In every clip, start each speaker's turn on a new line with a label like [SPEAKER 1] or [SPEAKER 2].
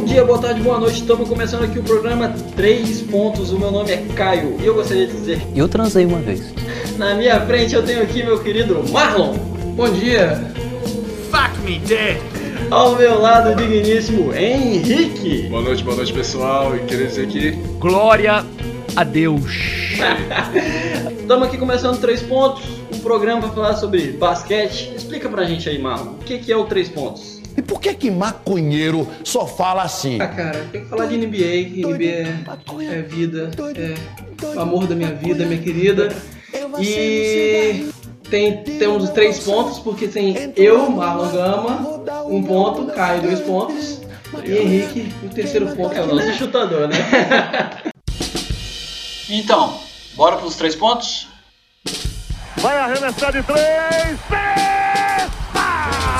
[SPEAKER 1] Bom dia, boa tarde, boa noite. Estamos começando aqui o programa 3 pontos. O meu nome é Caio e eu gostaria de dizer:
[SPEAKER 2] Eu transei uma vez.
[SPEAKER 1] na minha frente eu tenho aqui meu querido Marlon.
[SPEAKER 3] Bom dia.
[SPEAKER 4] Fuck me dead.
[SPEAKER 1] Ao meu lado, o digníssimo Henrique.
[SPEAKER 5] Boa noite, boa noite pessoal. E queria dizer que
[SPEAKER 4] Glória a Deus.
[SPEAKER 1] Estamos aqui começando 3 pontos. Um programa para falar sobre basquete. Explica pra gente aí, Marlon, o que, que é o 3 pontos?
[SPEAKER 6] Por que que maconheiro só fala assim?
[SPEAKER 3] Ah, cara, tem que falar de NBA, que NBA é, é vida, é o amor da minha vida, minha querida. E tem, temos os três pontos, porque tem eu, Marlon Gama, um ponto, Caio, dois pontos. E Henrique, o terceiro ponto.
[SPEAKER 1] É o nosso chutador, né? então, bora pros 3 pontos?
[SPEAKER 7] Vai arremessar de três.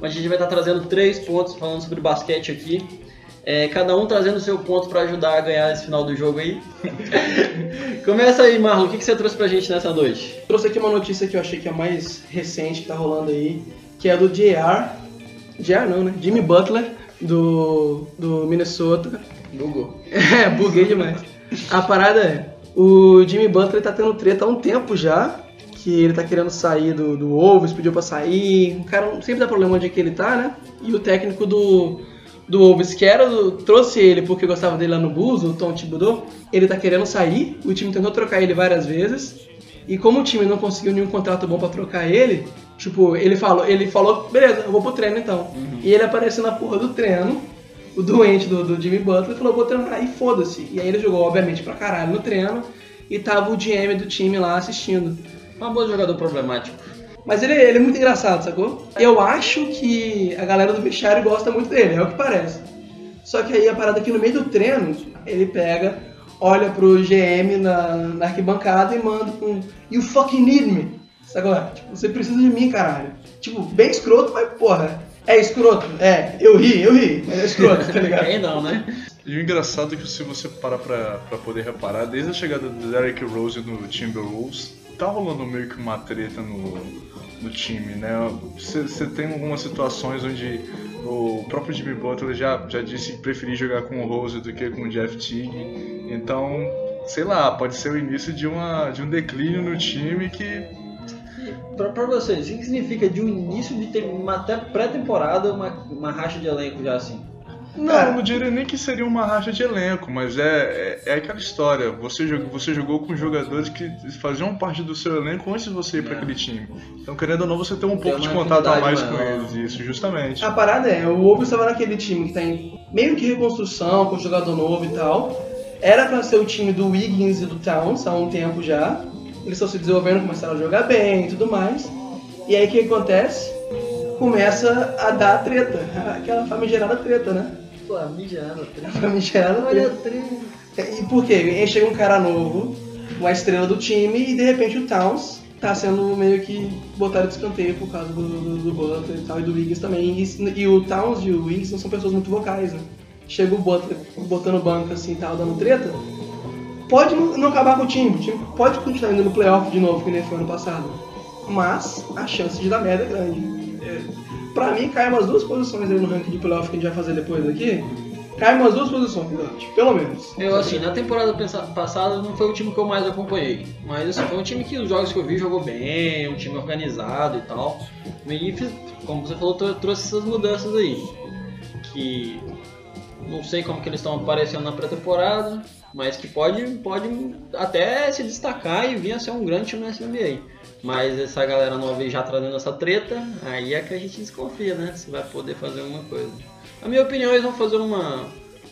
[SPEAKER 7] três.
[SPEAKER 1] A gente vai estar trazendo três pontos falando sobre basquete aqui. É, cada um trazendo o seu ponto para ajudar a ganhar esse final do jogo aí. Começa aí, Marlon. O que, que você trouxe pra gente nessa noite?
[SPEAKER 3] Trouxe aqui uma notícia que eu achei que é a mais recente que tá rolando aí, que é do JR. JR não, né? Jimmy Butler, do, do Minnesota.
[SPEAKER 1] Google.
[SPEAKER 3] É, buguei demais. A parada é, o Jimmy Butler tá tendo treta há um tempo já, que ele tá querendo sair do, do Wolves, pediu pra sair. O cara sempre dá problema onde é que ele tá, né? E o técnico do, do Wolves, que era do, trouxe ele porque gostava dele lá no Bulls, o Tom Thibodeau, ele tá querendo sair, o time tentou trocar ele várias vezes, e como o time não conseguiu nenhum contrato bom pra trocar ele, tipo, ele falou, ele falou, beleza, eu vou pro treino então. E ele apareceu na porra do treino, o doente do, do Jimmy Butler falou, vou treinar, e foda-se. E aí ele jogou, obviamente, pra caralho no treino, e tava o GM do time lá assistindo.
[SPEAKER 1] Um bom jogador problemático.
[SPEAKER 3] Mas ele, ele é muito engraçado, sacou? Eu acho que a galera do vestiário gosta muito dele, é o que parece. Só que aí a parada aqui no meio do treino, ele pega, olha pro GM na, na arquibancada e manda um You fucking need me. Sacou? Tipo, você precisa de mim, caralho. Tipo, bem escroto, mas porra. É escroto? É, eu ri, eu ri, mas é escroto, tá ligado?
[SPEAKER 1] Aí não, né?
[SPEAKER 5] E o engraçado é que se você parar pra, pra poder reparar, desde a chegada do Derrick Rose no Timberwolves, tá rolando meio que uma treta no, no time, né? Você tem algumas situações onde o próprio Jimmy Butler já, já disse que preferia jogar com o Rose do que com o Jeff Teague. Então, sei lá, pode ser o início de, uma, de um declínio no time que
[SPEAKER 1] pra vocês, o que significa de um início de ter pré-temporada uma, uma racha de elenco já assim?
[SPEAKER 5] Não, eu não diria nem que seria uma racha de elenco, mas é, é, é aquela história. Você jogou, você jogou com jogadores que faziam parte do seu elenco antes de você ir para aquele time. Então, querendo ou não, você tem um pouco de contato a mais
[SPEAKER 1] afinidade
[SPEAKER 5] com eles, isso, justamente.
[SPEAKER 3] A parada é, o Wolves estava naquele time que tá em meio que reconstrução, com jogador novo e tal. Era pra ser o time do Wiggins e do Towns há um tempo já. Eles estão se desenvolvendo, começaram a jogar bem e tudo mais. E aí o que acontece? Começa a dar treta, aquela famigerada treta, né?
[SPEAKER 1] Flamijado,
[SPEAKER 3] A famigerada
[SPEAKER 1] Olha.
[SPEAKER 3] E por quê? Chega um cara novo, uma estrela do time, e de repente o Towns tá sendo meio que botado de escanteio por causa do, do, do Butler e tal, e do Wiggins também. E, e o Towns e o Wiggins não são pessoas muito vocais, né? Chega o Butler botando banco assim e tal, dando treta. Pode não, não acabar com o time, o time pode continuar indo no playoff de novo, que nem foi ano passado. Mas a chance de dar merda é grande. É, pra mim, cai umas duas posições aí no ranking de playoff que a gente vai fazer depois aqui. Cai umas duas posições, pelo menos.
[SPEAKER 1] Eu, assim, na temporada passada não foi o time que eu mais acompanhei. Mas, assim, foi um time que os jogos que eu vi jogou bem, um time organizado e tal. E, como você falou, trou- trouxe essas mudanças aí. Que não sei como que eles estão aparecendo na pré-temporada, mas que pode, pode até se destacar e vir a ser um grande time nessa NBA. Mas essa galera nova já trazendo essa treta, aí é que a gente desconfia, né? Se vai poder fazer alguma coisa. Na minha opinião, eles vão fazer uma,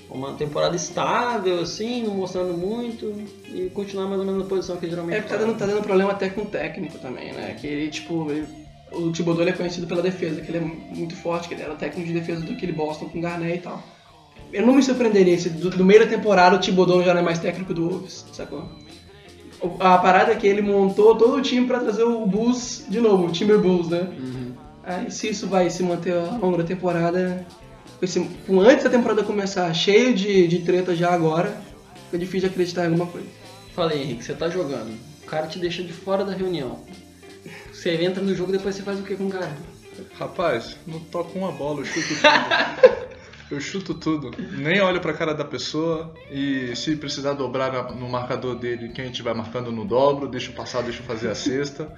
[SPEAKER 1] uma temporada estável, assim, não mostrando muito, e continuar mais ou menos na posição que geralmente
[SPEAKER 3] É tá dando, tá dando problema até com o técnico também, né? Que ele, tipo, ele- o ele é conhecido pela defesa, que ele é muito forte, que ele era técnico de defesa do Kelly Boston com Garnett e tal. eu não me surpreenderia se do, do meio da temporada o Thibodeau já não é mais técnico do Wolves, sacou? A parada é que ele montou todo o time pra trazer o Bulls de novo, o Timber Bulls, né? Aí se isso vai se manter ao longo da temporada, com esse- antes da temporada começar cheio de, de treta já agora, fica difícil de acreditar em alguma coisa.
[SPEAKER 1] Falei, Henrique, você tá jogando. O cara te deixa de fora da reunião. Você entra no jogo depois você faz o que com o cara?
[SPEAKER 5] Rapaz, não toco uma bola, eu chuto tudo. eu chuto tudo. Nem olho pra cara da pessoa e se precisar dobrar no marcador dele, quem estiver marcando no dobro, deixa eu passar, deixa eu fazer a cesta.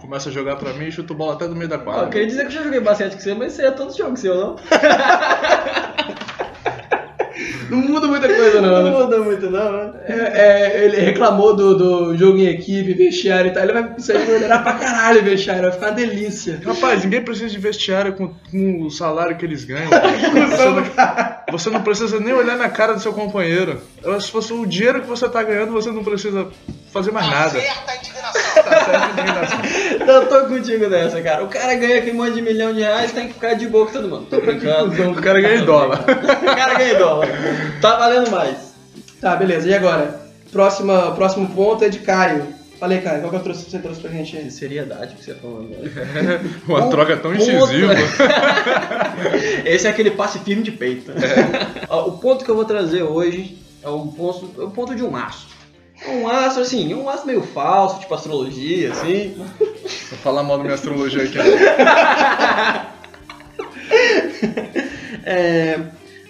[SPEAKER 5] Começa a jogar pra mim e chuto bola até do meio da
[SPEAKER 1] Ah, eu
[SPEAKER 5] quadra.
[SPEAKER 1] queria dizer que eu já joguei basquete com você, mas você é todo jogo seu, não?
[SPEAKER 3] Não muda muita coisa não?
[SPEAKER 1] Não muda muito, não, né?
[SPEAKER 3] É, é, ele reclamou do, do jogo em equipe, vestiário e tal. Ele vai, vai melhorar pra caralho o vestiário, vai ficar uma delícia.
[SPEAKER 5] Rapaz, ninguém precisa de vestiário com, com o salário que eles ganham. você não precisa nem olhar na cara do seu companheiro. Se fosse o dinheiro que você tá ganhando, você não precisa fazer mais nada. Tá certo, indignação.
[SPEAKER 1] Eu tô contigo nessa, cara. O cara ganha aquele monte de milhão de reais tem que ficar de boa com todo mundo. Tô brincando.
[SPEAKER 5] O cara ganha em dólar.
[SPEAKER 1] o cara ganha em dólar. Tá valendo mais.
[SPEAKER 3] Tá, beleza. E agora? Próxima, próximo ponto é de Caio. Falei, Caio, qual que eu trouxe, você trouxe pra gente aí?
[SPEAKER 1] Seriedade que você falou agora.
[SPEAKER 5] Uma troca tão incisiva.
[SPEAKER 1] Esse é aquele passe firme de peito. Ó, O ponto que eu vou trazer hoje é um ponto, é um ponto de um aço. Um aço, assim, um aço meio falso, tipo astrologia, assim.
[SPEAKER 5] Vou falar mal da minha astrologia aqui.
[SPEAKER 1] É,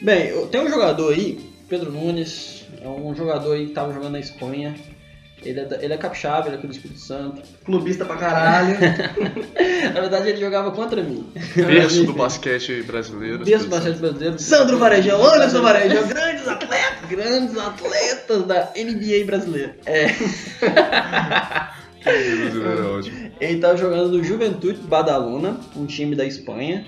[SPEAKER 1] bem, tem um jogador aí, Pedro Nunes, é um jogador aí que tava jogando na Espanha. Ele é, ele é capixaba, ele é do Espírito Santo.
[SPEAKER 3] Clubista pra caralho.
[SPEAKER 1] Na verdade, ele jogava contra mim.
[SPEAKER 5] Berço do basquete brasileiro.
[SPEAKER 1] Berço do basquete brasileiro.
[SPEAKER 3] Sandro Varejão, Anderson Varejão, grandes
[SPEAKER 1] atletas, grandes atletas da NBA brasileira. É,
[SPEAKER 5] é ótimo.
[SPEAKER 1] ele tava jogando no Juventude Badalona, um time da Espanha.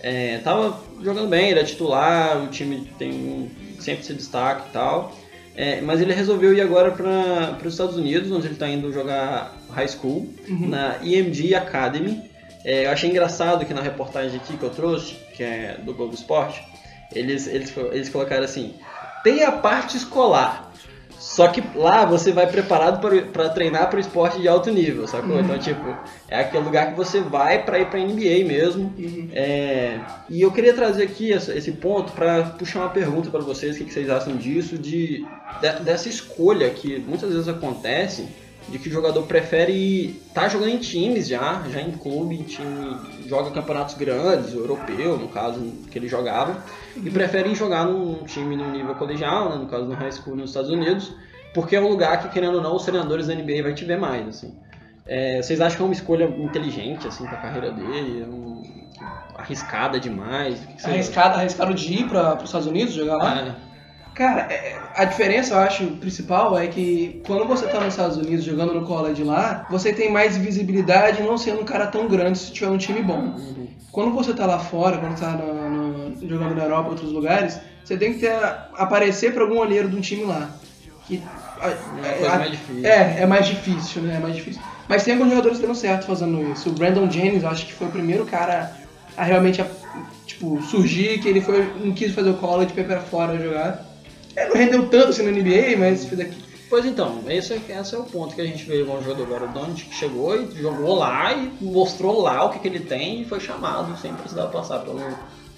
[SPEAKER 1] É, tava jogando bem, ele é titular, o time tem um, sempre se destaca e tal. É, mas ele resolveu ir agora para os Estados Unidos, onde ele está indo jogar high school, na EMG Academy. É, eu achei engraçado que na reportagem aqui que eu trouxe, que é do Globo Esporte, eles, eles, eles colocaram assim: tem a parte escolar. Só que lá você vai preparado para treinar para o esporte de alto nível, sacou? Então, tipo, é aquele lugar que você vai para ir para NBA mesmo. É, e eu queria trazer aqui esse ponto para puxar uma pergunta para vocês, o que, vocês acham disso, de- dessa escolha que muitas vezes acontece, de que o jogador prefere estar jogando em times já, já em clube, em time, joga campeonatos grandes, europeu, no caso que ele jogava, e prefere ir jogar num time no nível colegial, né, no caso no high school nos Estados Unidos, porque é um lugar que, querendo ou não, os treinadores da NBA vai te ver mais, assim. É, vocês acham que é uma escolha inteligente, assim, pra carreira dele? É um- arriscada demais? Vocês
[SPEAKER 3] Arriscado, arriscado de ir para os Estados Unidos jogar lá?
[SPEAKER 1] É.
[SPEAKER 3] Cara, é- a diferença, eu acho, principal é que quando você tá nos Estados Unidos jogando no college lá, você tem mais visibilidade não sendo um cara tão grande se tiver um time bom. Quando você tá lá fora, quando tá no- no- jogando na Europa ou outros lugares, você tem que ter, aparecer para algum olheiro de um time lá. Que, a-
[SPEAKER 1] É uma coisa mais difícil.
[SPEAKER 3] É, é mais difícil, né? É mais difícil. Mas tem alguns jogadores deram certo fazendo isso. O Brandon Jennings, eu acho que foi o primeiro cara a realmente, a- tipo, surgir, que ele foi, não quis fazer o college, foi pra fora jogar. Ele não rendeu tanto assim na NBA, mas fez aqui.
[SPEAKER 1] Pois então, esse é, esse é o ponto que a gente veio com o jogador agora, o Doncic, que chegou e jogou lá e mostrou lá o que, que ele tem e foi chamado, sem precisar passar pelo,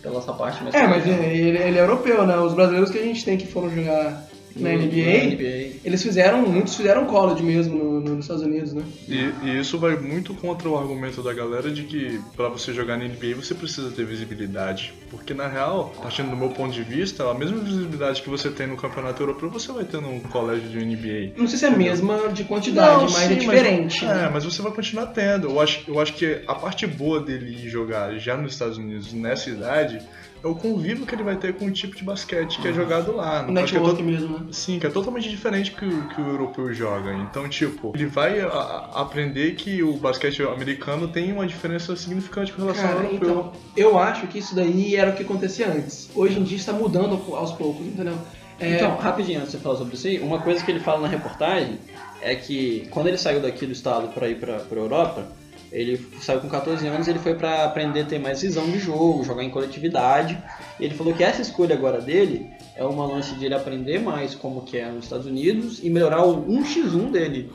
[SPEAKER 1] pela essa parte mais
[SPEAKER 3] É, mas ele, ele é europeu, né? Os brasileiros que a gente tem que foram jogar na NBA,
[SPEAKER 1] na NBA.
[SPEAKER 3] eles fizeram, muitos fizeram college mesmo no- no- nos Estados Unidos, né?
[SPEAKER 5] E, e isso vai muito contra o argumento da galera de que pra você jogar na NBA você precisa ter visibilidade. Porque na real, partindo do meu ponto de vista, a mesma visibilidade que você tem no campeonato europeu, você vai ter num colégio de NBA.
[SPEAKER 3] Não sei se é a mesma de quantidade, mas é
[SPEAKER 5] sim,
[SPEAKER 3] diferente.
[SPEAKER 5] Mas,
[SPEAKER 3] né?
[SPEAKER 5] é, mas você vai continuar tendo. Eu acho, eu acho que a parte boa dele ir jogar já nos Estados Unidos, nessa idade, é o convívio que ele vai ter com o tipo de basquete que é jogado lá.
[SPEAKER 3] O
[SPEAKER 5] Acho que é
[SPEAKER 3] network mesmo, né?
[SPEAKER 5] Sim, que é totalmente diferente que o, que o europeu joga. Então, tipo, ele vai a- a- aprender que o basquete americano tem uma diferença significante com relação ao
[SPEAKER 3] Cara,
[SPEAKER 5] europeu.
[SPEAKER 3] então, eu acho que isso daí era o que acontecia antes. Hoje em dia está mudando aos poucos, entendeu? É,
[SPEAKER 1] Então, rapidinho, antes de você falar sobre isso aí, uma coisa que ele fala na reportagem é que quando ele saiu daqui do estado para ir para a Europa, Ele saiu com 14 anos, ele foi pra aprender a ter mais visão de jogo, jogar em coletividade. Ele falou que essa escolha agora dele é uma lance de ele aprender mais como que é nos Estados Unidos e melhorar o 1x1 dele.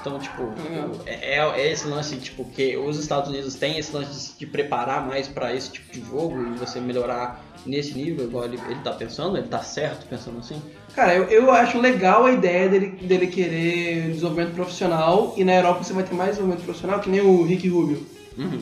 [SPEAKER 1] Então, tipo, é, é- é esse lance, tipo, que os Estados Unidos têm esse lance de, preparar mais pra esse tipo de jogo e você melhorar nesse nível, igual ele, ele tá pensando, ele tá certo pensando assim.
[SPEAKER 3] Cara, eu, eu acho legal a ideia dele, dele querer desenvolvimento profissional e na Europa você vai ter mais desenvolvimento profissional, que nem o Rick Rubio.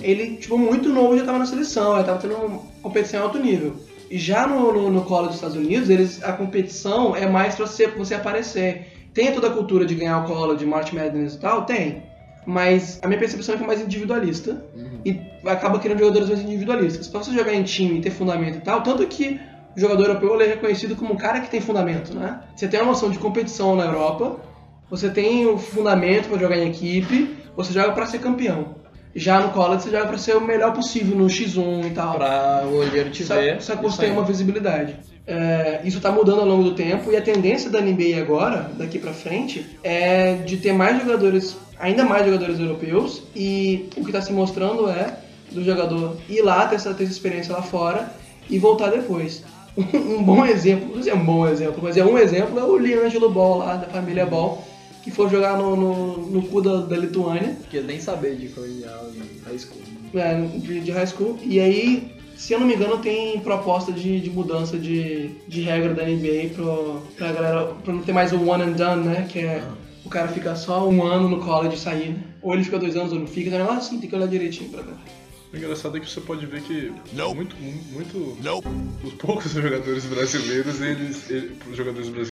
[SPEAKER 3] Ele, tipo, muito novo já tava na seleção, já tava tendo uma competição em alto nível. E já no, no, no college dos Estados Unidos, eles, a competição é mais pra você, você aparecer. Tem toda a cultura de ganhar o college, March Madness e tal? Tem. Mas a minha percepção é que é mais individualista e acaba criando jogadores mais individualistas. Pra você jogar em time e ter fundamento e tal, tanto que o jogador europeu ele é reconhecido como um cara que tem fundamento, né? Você tem uma noção de competição na Europa, você tem o fundamento para jogar em equipe, você joga para ser campeão. Já no college você joga para ser o melhor possível no X1 e tal.
[SPEAKER 1] Pra o olheiro te
[SPEAKER 3] Só,
[SPEAKER 1] ver.
[SPEAKER 3] só que você tem uma visibilidade. É, isso está mudando ao longo do tempo e a tendência da NBA agora, daqui pra frente, é de ter mais jogadores, ainda mais jogadores europeus e o que está se mostrando é do jogador ir lá, ter essa, ter essa experiência lá fora e voltar depois. Um bom exemplo, não sei se é um bom exemplo, mas é um exemplo, é o Liangelo Ball lá, da família Ball, que foi jogar no, no, no cu da, da Lituânia
[SPEAKER 1] Porque nem saber de colegial e high school.
[SPEAKER 3] é, de, de high school. E aí, se eu não me engano, tem proposta de, de mudança de, de regra da NBA pro, pra galera, pra não ter mais o one and done, né? Que é o cara fica só um ano no college e sair, né? Ou ele fica dois anos ou não fica, então, ah, sim, tem que olhar direitinho pra ver.
[SPEAKER 5] O engraçado é que você pode ver que
[SPEAKER 6] Não.
[SPEAKER 5] muito, muito,
[SPEAKER 6] Não.
[SPEAKER 5] os poucos jogadores brasileiros, eles, ele- os jogadores brasileiros,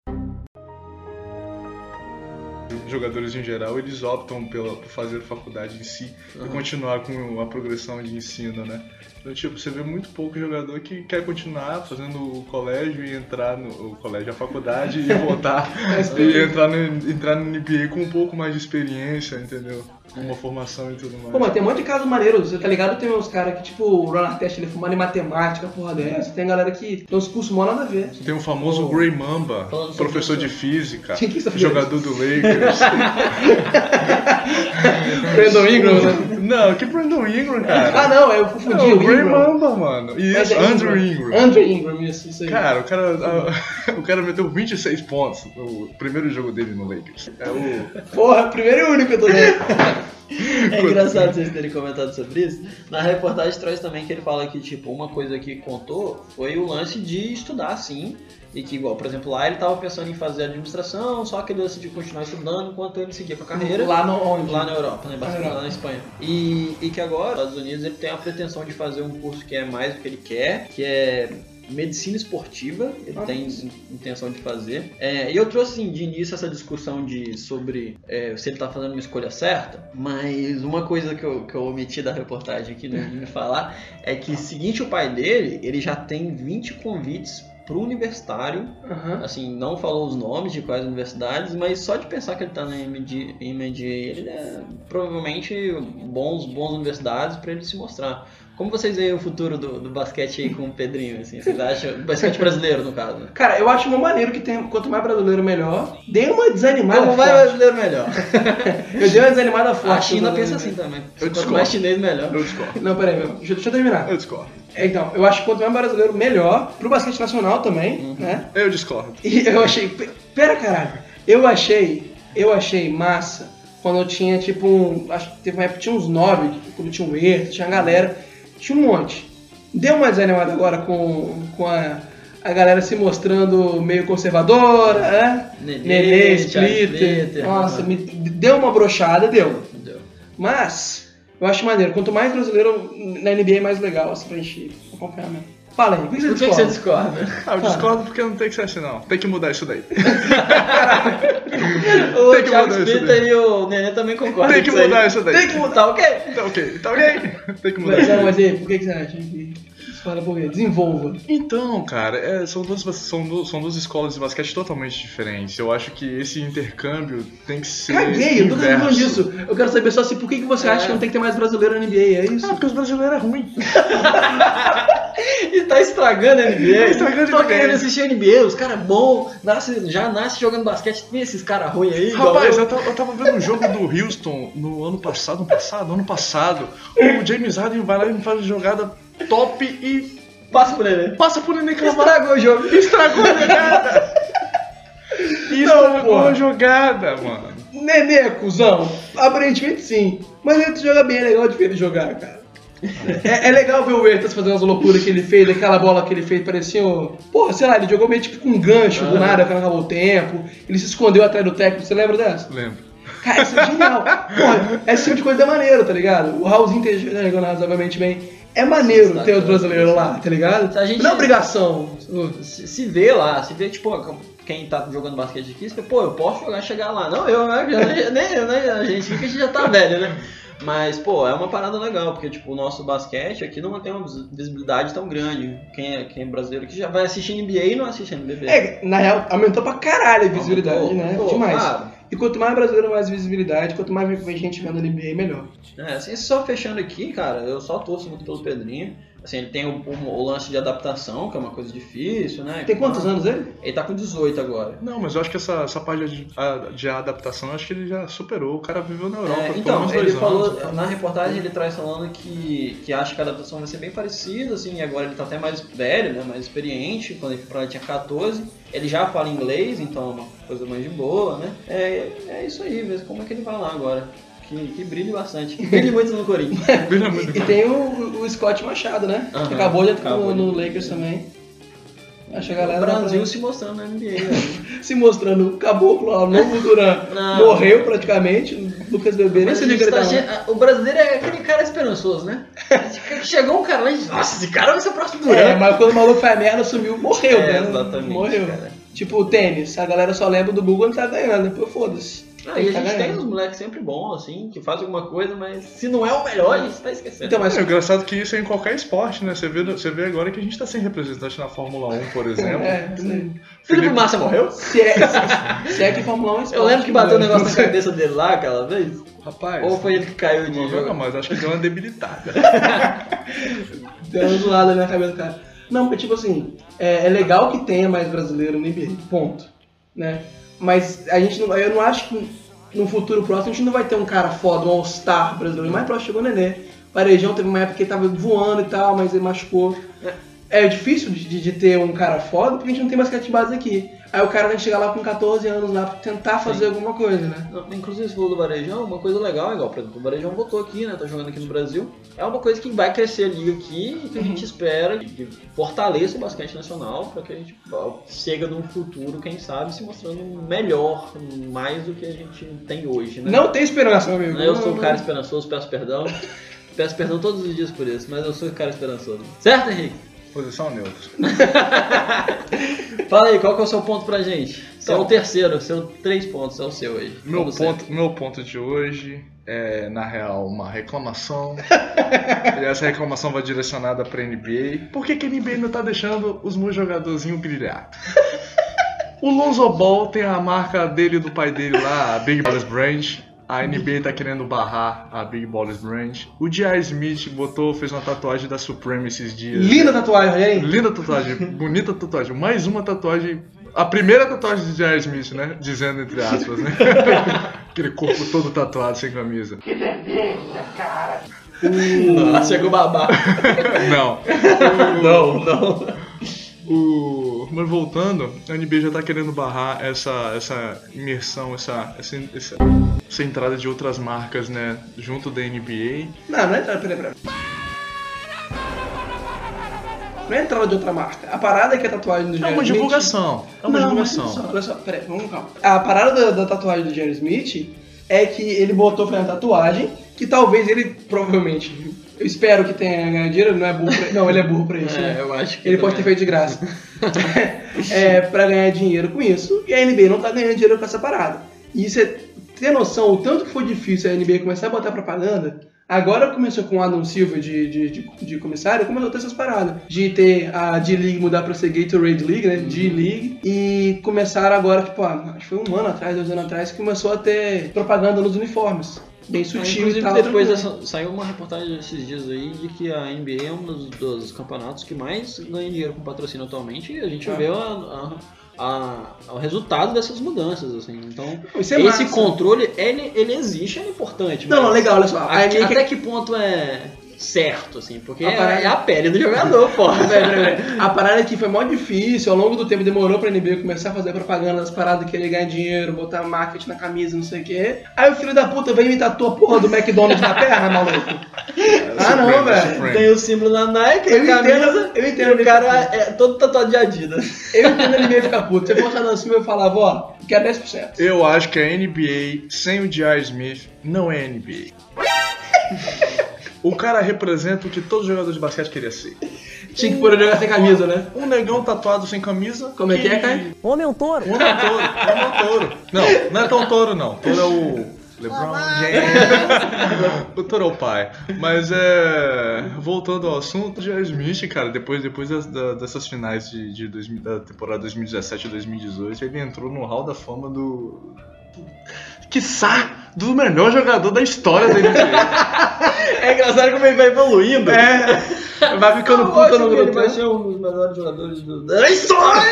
[SPEAKER 5] jogadores em geral, eles optam pela, por fazer faculdade em si e continuar com a progressão de ensino, né? Então, tipo, você vê muito pouco jogador que quer continuar fazendo o colégio e entrar no o colégio, a faculdade e voltar e entrar no, entrar no NBA com um pouco mais de experiência, entendeu? Com uma formação e tudo mais.
[SPEAKER 3] Pô, mas tem um monte de casos maneiros, você tá ligado? Tem uns caras que, tipo, o Ronald Test, ele é formado em matemática, porra dessa. Tem galera que tem uns cursos mó nada a ver.
[SPEAKER 5] Tem o famoso Grey Mamba,
[SPEAKER 1] Falando sobre
[SPEAKER 5] professor de física,
[SPEAKER 3] Quem que é
[SPEAKER 5] jogador do Lakers.
[SPEAKER 3] Brandon Ingram, né?
[SPEAKER 5] não, que Brandon Ingram, cara.
[SPEAKER 3] Ah, não, eu confundi
[SPEAKER 5] Não,
[SPEAKER 3] o Ingram.
[SPEAKER 5] Mamba, mano.
[SPEAKER 3] Mas
[SPEAKER 5] Isso,
[SPEAKER 3] é
[SPEAKER 5] Andrew Ingram.
[SPEAKER 3] Andrew Ingram, isso, isso aí.
[SPEAKER 5] Cara, o cara, a- o cara meteu 26 pontos no primeiro jogo dele no Lakers. É o.
[SPEAKER 3] Porra, primeiro e único, eu tô dentro.
[SPEAKER 1] É engraçado vocês terem comentado sobre isso. Na reportagem traz também que ele fala que, tipo, uma coisa que contou foi o lance de estudar, sim. E que, igual, por exemplo, lá ele tava pensando em fazer administração, só que ele decidiu continuar estudando enquanto ele seguia com a carreira.
[SPEAKER 3] Lá no onde?
[SPEAKER 1] Lá na Europa, né? Bastante lá na Espanha. E, e que agora, nos Estados Unidos, ele tem a pretensão de fazer um curso que é mais do que ele quer, que é medicina esportiva, ele
[SPEAKER 3] Ah.
[SPEAKER 1] tem intenção de fazer. É, e eu trouxe assim, de início essa discussão de sobre é, se ele tá fazendo uma escolha certa, mas uma coisa que eu, que eu omiti da reportagem aqui, né, de me falar, é que seguinte o pai dele, ele já tem 20 convites pro universitário
[SPEAKER 3] Aham.
[SPEAKER 1] assim, não falou os nomes de quais universidades, mas só de pensar que ele tá na MD, MD ele é provavelmente bons, bons universidades para ele se mostrar. Como vocês veem o futuro do, do basquete aí com o Pedrinho, assim? Vocês acham? Basquete brasileiro, no caso. né?
[SPEAKER 3] Cara, eu acho uma maneiro que tem, quanto mais brasileiro, melhor. Dei uma desanimada
[SPEAKER 1] vai
[SPEAKER 3] forte.
[SPEAKER 1] brasileiro melhor?
[SPEAKER 3] Eu dei uma desanimada forte.
[SPEAKER 1] A China pensa assim também.
[SPEAKER 5] Eu
[SPEAKER 1] Quanto mais chinês, melhor.
[SPEAKER 5] Eu discordo.
[SPEAKER 3] Não, peraí, meu. Deixa, deixa eu terminar.
[SPEAKER 5] Eu discordo.
[SPEAKER 3] É, Então, eu acho que quanto mais brasileiro, melhor. Pro basquete nacional também,
[SPEAKER 1] Uhum.
[SPEAKER 3] né?
[SPEAKER 5] Eu discordo.
[SPEAKER 3] E eu achei. pe- Pera, caralho. Eu achei. Eu achei massa quando eu tinha, tipo, um. Acho que teve uma época que tinha uns nove, quando tinha um erro, tinha galera. Tinha um monte. Deu uma desanimada agora com, com a, a galera se mostrando meio conservadora, né?
[SPEAKER 1] Nenê,
[SPEAKER 3] Nenê, Splitter.
[SPEAKER 1] Splitter,
[SPEAKER 3] Nossa, me deu uma brochada, deu.
[SPEAKER 1] Entendeu?
[SPEAKER 3] Mas, eu acho maneiro. Quanto mais brasileiro na NBA, mais legal, assim, pra gente acompanhar mesmo. Fala aí, por que você
[SPEAKER 1] Por que, que você
[SPEAKER 3] discorda?
[SPEAKER 1] discorda?
[SPEAKER 5] Ah, eu discordo porque não tem que ser assim, não. Tem que mudar isso daí.
[SPEAKER 1] O
[SPEAKER 5] Tem que
[SPEAKER 1] Thiago
[SPEAKER 5] mudar isso daí.
[SPEAKER 1] e o Nenê também concordam
[SPEAKER 5] Tem que
[SPEAKER 1] com isso aí.
[SPEAKER 5] mudar isso daí.
[SPEAKER 1] Tem que mudar, ok?
[SPEAKER 5] Tá ok, tá ok. Tem que mudar
[SPEAKER 3] Mas,
[SPEAKER 5] isso
[SPEAKER 3] não,
[SPEAKER 5] daí.
[SPEAKER 3] mas aí, por que que você acha que Fala quê? Desenvolva.
[SPEAKER 5] Então, cara, é, são, duas, são, du- são duas escolas de basquete totalmente diferentes. Eu acho que esse intercâmbio tem que ser.
[SPEAKER 3] Caguei, eu tô falando disso. Eu quero saber só assim, por que, que você acha que não tem que ter mais brasileiro na NBA? É isso?
[SPEAKER 5] Ah, porque os brasileiros é ruim.
[SPEAKER 1] E tá estragando a NBA.
[SPEAKER 5] Tá estragando
[SPEAKER 1] Tô
[SPEAKER 5] NBA.
[SPEAKER 1] querendo assistir a NBA, os caras bons, nasce, já nasce jogando basquete, tem esses caras ruins aí.
[SPEAKER 5] Rapaz,
[SPEAKER 1] eu.
[SPEAKER 5] eu tava, vendo um jogo do Houston no ano passado, ano passado, ano passado. O James Harden vai lá e faz jogada top e
[SPEAKER 1] Passa por ele.
[SPEAKER 5] passa por ele cravar.
[SPEAKER 1] Estragou o jogo.
[SPEAKER 5] Estragou a jogada. Estragou a jogada, mano.
[SPEAKER 3] Nenê, cuzão. Aparentemente sim. Mas ele joga bem, é legal de ver ele jogar, cara. É, é legal ver o Ertas fazendo as loucuras que ele fez, aquela bola que ele fez, parecia. um- Porra, sei lá, ele jogou meio tipo com um gancho do nada quando acabou o tempo. Ele se escondeu atrás do técnico, você lembra dessa?
[SPEAKER 5] Lembro.
[SPEAKER 3] Cara, isso é genial. Porra, esse tipo de coisa é maneiro, tá ligado? O Raulzinho ter jogando razoavelmente bem. É maneiro ter os brasileiros lá, tá ligado?
[SPEAKER 1] A gente-
[SPEAKER 3] Não é obrigação.
[SPEAKER 1] Se, se vê lá, se vê, tipo, quem tá jogando basquete aqui, você pô, eu posso jogar chegar lá. Não, eu, né? Né? A gente fica, a gente já tá velho, né? Mas, pô, é uma parada legal, porque, tipo, o nosso basquete aqui não tem uma vis- visibilidade tão grande. Quem é, quem é brasileiro que já vai assistir NBA e não assiste NBB.
[SPEAKER 3] É, na real, aumentou pra caralho a visibilidade,
[SPEAKER 1] Aumentou,
[SPEAKER 3] né?
[SPEAKER 1] aumentou,
[SPEAKER 3] Demais.
[SPEAKER 1] claro.
[SPEAKER 3] E quanto mais brasileiro, mais visibilidade. Quanto mais gente vendo NBA, melhor.
[SPEAKER 1] É, assim, só fechando aqui, cara, eu só torço muito pelo Pedrinho. Assim, ele tem o, o- o lance de adaptação, que é uma coisa difícil, né?
[SPEAKER 3] Tem quantos anos ele?
[SPEAKER 1] Ele tá com 18 agora.
[SPEAKER 5] Não, mas eu acho que essa, essa parte de, de adaptação, eu acho que ele já superou. O cara viveu na Europa
[SPEAKER 1] É,
[SPEAKER 5] por
[SPEAKER 1] então,
[SPEAKER 5] uns
[SPEAKER 1] ele
[SPEAKER 5] dois
[SPEAKER 1] falou,
[SPEAKER 5] anos.
[SPEAKER 1] na reportagem ele traz falando que, que acha que a adaptação vai ser bem parecida, assim, e agora ele tá até mais velho, né, mais experiente, quando ele foi pra lá ele tinha 14, ele já fala inglês, então é uma coisa mais de boa, né, é, é isso aí, ver como é que ele vai lá agora, que, que brilhe bastante, que brilhe muito no Corinthians.
[SPEAKER 5] Brilha muito.
[SPEAKER 3] E tem o, o Scott Machado, né?
[SPEAKER 1] Aham,
[SPEAKER 3] que acabou de entrar no, no Lakers também. Acho que a
[SPEAKER 1] O
[SPEAKER 3] galera
[SPEAKER 1] Brasil
[SPEAKER 3] tá
[SPEAKER 1] se mostrando na NBA, né?
[SPEAKER 3] se mostrando o caboclo lá, o novo Duran. Morreu praticamente. o Lucas Bebê nem se
[SPEAKER 1] a
[SPEAKER 3] liga
[SPEAKER 1] tá
[SPEAKER 3] tá
[SPEAKER 1] che- O brasileiro é aquele cara esperançoso, né? Chegou um cara lá e diz, nossa, esse cara vai ser o próximo Durant.
[SPEAKER 3] É, mas quando o maluco faz merda, sumiu, morreu,
[SPEAKER 1] É,
[SPEAKER 3] né?
[SPEAKER 1] exatamente,
[SPEAKER 3] Morreu.
[SPEAKER 1] cara.
[SPEAKER 3] Tipo o tênis, a galera só lembra do Google quando tá ganhando, depois foda-se.
[SPEAKER 1] Ah, e a gente tem uns moleques sempre bons, assim, que fazem alguma coisa, mas se não é o melhor, a gente tá esquecendo.
[SPEAKER 3] Então, mas
[SPEAKER 5] É engraçado que isso é em qualquer esporte, né? Você vê, você vê agora que a gente tá sem representante na Fórmula 1, por exemplo.
[SPEAKER 3] É, isso aí.
[SPEAKER 1] Felipe Massa morreu?
[SPEAKER 3] Se é, se é que Fórmula 1 é
[SPEAKER 1] Eu
[SPEAKER 3] esporte,
[SPEAKER 1] lembro que bateu um
[SPEAKER 3] né?
[SPEAKER 1] negócio na cabeça dele lá aquela vez.
[SPEAKER 5] Rapaz,
[SPEAKER 1] Ou foi ele que caiu de
[SPEAKER 5] não
[SPEAKER 1] jogo?
[SPEAKER 5] joga mais, acho que deu uma debilitada.
[SPEAKER 3] Deu uma zoada na minha cabeça do cara. Não, porque tipo assim, é, é legal que tenha mais brasileiro no NBA, ponto. Né? Mas a gente não, eu não acho que no futuro próximo a gente não vai ter um cara foda, um All-Star brasileiro. Mais próximo chegou o Nenê. Varejão teve uma época que ele tava voando e tal, mas ele machucou. É difícil de, de- ter um cara foda porque a gente não tem basquete base aqui. Aí o cara tem que chegar lá com 14 anos lá pra tentar fazer alguma coisa, né?
[SPEAKER 1] Inclusive, você falou do Varejão, uma coisa legal, igual, por exemplo, o Varejão voltou aqui, né? Tá jogando aqui no Brasil. É uma coisa que vai crescer a liga aqui e que a gente espera que fortaleça o basquete nacional para que a gente ó, chegue num futuro, quem sabe, se mostrando melhor, mais do que a gente tem hoje, né?
[SPEAKER 3] Não tem esperança, meu amigo.
[SPEAKER 1] Eu sou um
[SPEAKER 3] Não-
[SPEAKER 1] cara esperançoso, peço perdão. Peço perdão todos os dias por isso, mas eu sou um cara esperançoso. Certo, Henrique?
[SPEAKER 5] Posição neutra.
[SPEAKER 1] Fala aí, qual que é o seu ponto pra gente? Seu
[SPEAKER 5] Então.
[SPEAKER 1] terceiro, seu três pontos, é o seu aí.
[SPEAKER 5] Meu
[SPEAKER 1] sempre.
[SPEAKER 5] ponto, meu ponto de hoje é, na real, uma reclamação. e essa reclamação vai direcionada pra NBA. Por que, que a NBA não tá deixando os meus jogadorzinhos brilhar? O Lonzo Ball tem a marca dele e do pai dele lá, a Big Ballers Brand. A NBA tá querendo barrar a Big Ballers Brand. O J.R. Smith botou, fez uma tatuagem da Supreme esses dias.
[SPEAKER 3] Linda tatuagem, hein?
[SPEAKER 5] Linda tatuagem, bonita tatuagem. Mais uma tatuagem. A primeira tatuagem de J.R. Smith, né? Dizendo entre aspas, né? Aquele corpo todo tatuado sem camisa.
[SPEAKER 1] Nossa, chegou babá.
[SPEAKER 5] Não.
[SPEAKER 1] não, não.
[SPEAKER 5] O... Mas voltando, a NBA já tá querendo barrar essa, essa imersão, essa, essa, essa, essa entrada de outras marcas, né? Junto da NBA.
[SPEAKER 3] Não, não é entrada, peraí, peraí. Não é entrada de outra marca. A parada é que a tatuagem do
[SPEAKER 5] É
[SPEAKER 3] Jerry
[SPEAKER 5] uma
[SPEAKER 3] Smith...
[SPEAKER 5] divulgação. É uma
[SPEAKER 3] Não,
[SPEAKER 5] divulgação.
[SPEAKER 3] mas Olha só, olha só, peraí, vamos calma. A parada da, da tatuagem do Jerry Smith é que ele botou foi uma tatuagem que talvez ele, provavelmente, eu espero que tenha ganhado dinheiro, não é burro pra, Não, ele é burro pra isso, né?
[SPEAKER 1] É, eu acho que
[SPEAKER 3] Ele pode ter
[SPEAKER 1] também.
[SPEAKER 3] feito de graça. é, pra ganhar dinheiro com isso. E a NBA não tá ganhando dinheiro com essa parada. E você tem noção o tanto que foi difícil a NBA começar a botar propaganda? Agora começou com o Adam Silver de, de, de, de comissário, começou a ter essas paradas. De ter a D-League mudar pra ser Gatorade League, né? D-League. E começaram agora, tipo, ah, acho que foi um ano atrás, dois anos atrás, que começou a ter propaganda nos uniformes. Bem sutil e
[SPEAKER 1] Inclusive,
[SPEAKER 3] tal.
[SPEAKER 1] depois dessa, saiu uma reportagem esses dias aí de que a NBA é um dos, dos campeonatos que mais ganha dinheiro com patrocínio atualmente e a gente
[SPEAKER 3] Ah.
[SPEAKER 1] vê a- a- a- o resultado dessas mudanças, assim. Então,
[SPEAKER 3] é
[SPEAKER 1] esse
[SPEAKER 3] massa.
[SPEAKER 1] controle, ele, ele existe, é importante.
[SPEAKER 3] Não, legal, olha só.
[SPEAKER 1] Até, até que ponto é certo, assim? Porque
[SPEAKER 3] A
[SPEAKER 1] é,
[SPEAKER 3] parada-
[SPEAKER 1] é a pele do jogador, porra.
[SPEAKER 3] Peraí, peraí, peraí. A parada aqui foi mó difícil, ao longo do tempo demorou pra NBA começar a fazer propaganda das paradas, querer ganhar dinheiro, botar marketing na camisa, não sei o quê. Aí o filho da puta veio e tatuou a porra do McDonald's na perna, maluco. Ah não, velho.
[SPEAKER 1] Tem o símbolo da Nike,
[SPEAKER 3] Eu
[SPEAKER 1] a camisa,
[SPEAKER 3] entendo, eu entendo.
[SPEAKER 1] e o cara é todo tatuado de Adidas.
[SPEAKER 3] Eu entendo a NBA ficar puto. Eu fosse no filme, eu falava, ó, quero 10%.
[SPEAKER 5] Eu acho que a NBA sem o J.R. Smith não é NBA. O cara representa o que todo jogador de basquete queria ser.
[SPEAKER 3] Tinha que poder jogar sem camisa, né?
[SPEAKER 5] Um negão tatuado sem camisa.
[SPEAKER 3] Como é que é, Caio?
[SPEAKER 2] Homem é um touro.
[SPEAKER 5] Um é um touro, um é um touro. Não, não é tão touro não. Touro é o LeBron James. o touro é o pai. Mas é. Voltando ao assunto, o J.R. Smith, cara, depois, depois das- da- dessas finais de, de 2000 da temporada 2017 e 2018, ele entrou no hall da fama do. Quiçá, do melhor jogador da história da NBA.
[SPEAKER 1] É engraçado como ele vai evoluindo.
[SPEAKER 3] É. Vai ficando puta no
[SPEAKER 1] ele
[SPEAKER 3] grupo.
[SPEAKER 1] vai
[SPEAKER 3] né?
[SPEAKER 1] ser um dos melhores jogadores do- da história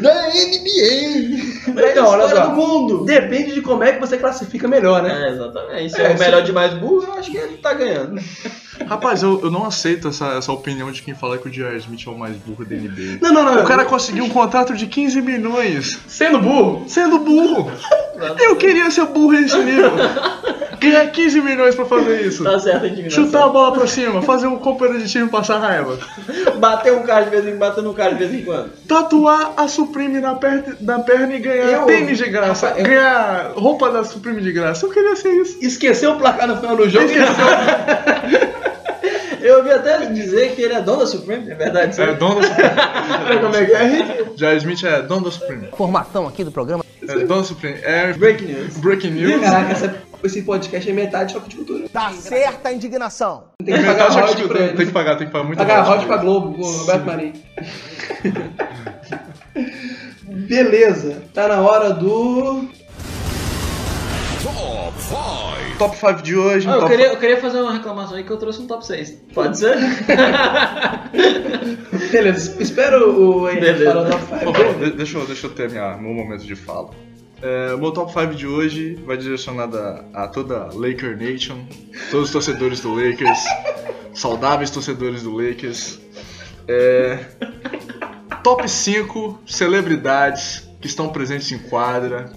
[SPEAKER 1] da NBA. Da
[SPEAKER 3] Então, olha
[SPEAKER 1] história
[SPEAKER 3] só.
[SPEAKER 1] do mundo.
[SPEAKER 3] Depende de como é que você classifica melhor, né?
[SPEAKER 1] É, exatamente. Se
[SPEAKER 3] É,
[SPEAKER 1] é, o
[SPEAKER 3] se-
[SPEAKER 1] melhor de mais burro, eu acho que ele tá ganhando.
[SPEAKER 5] Rapaz, eu, eu não aceito essa, essa opinião de quem fala que o J.R. Smith é o mais burro da NBA.
[SPEAKER 3] Não, não, não.
[SPEAKER 5] O cara conseguiu um contrato de 15 milhões
[SPEAKER 3] Sendo burro.
[SPEAKER 5] sendo burro. Eu queria ser burro nesse nível. Ganhar 15 milhões pra fazer isso.
[SPEAKER 1] Tá certo indignação.
[SPEAKER 5] Chutar a bola pra cima, fazer um companheiro de time passar raiva.
[SPEAKER 1] Bater um cara de vez em quando, bater no cara de vez em quando.
[SPEAKER 5] Tatuar a Supreme na perna, na perna e ganhar
[SPEAKER 3] Eu-
[SPEAKER 5] tênis de graça.
[SPEAKER 3] Eu-
[SPEAKER 5] Ganhar roupa da Supreme de graça. Eu queria ser isso.
[SPEAKER 3] Esqueceu o placar no final do jogo.
[SPEAKER 1] Eu ouvi até dizer que ele é dono da Supreme, é verdade?
[SPEAKER 5] É dono da Supreme.
[SPEAKER 3] Como é que é.
[SPEAKER 5] J.R. Smith é dono da Supreme.
[SPEAKER 2] Formação aqui do programa.
[SPEAKER 5] É dono da Supreme. É
[SPEAKER 1] Break news.
[SPEAKER 5] breaking news.
[SPEAKER 3] Caraca, essa- esse podcast é metade choque de cultura.
[SPEAKER 2] Tá certa a indignação.
[SPEAKER 3] Tem que pagar
[SPEAKER 5] de cultura. Tem que pagar, tem que pagar muito
[SPEAKER 3] Pagar
[SPEAKER 5] royalty
[SPEAKER 3] pra Globo, com o Roberto Marinho. Beleza, tá na hora do.
[SPEAKER 5] Top 5 de hoje.
[SPEAKER 1] Ah, eu,
[SPEAKER 5] top
[SPEAKER 1] queria, eu queria fazer uma reclamação aí que eu trouxe um top 6. Pode ser?
[SPEAKER 3] Beleza, espero o Henrique
[SPEAKER 1] Beleza.
[SPEAKER 3] falar o top
[SPEAKER 5] Por
[SPEAKER 3] 5.
[SPEAKER 5] favor, de- deixa, eu, deixa eu ter minha, meu momento de fala. É, meu top 5 de hoje vai direcionado a, a toda a Laker Nation, todos os torcedores do Lakers, saudáveis torcedores do Lakers. É, top 5 celebridades que estão presentes em quadra.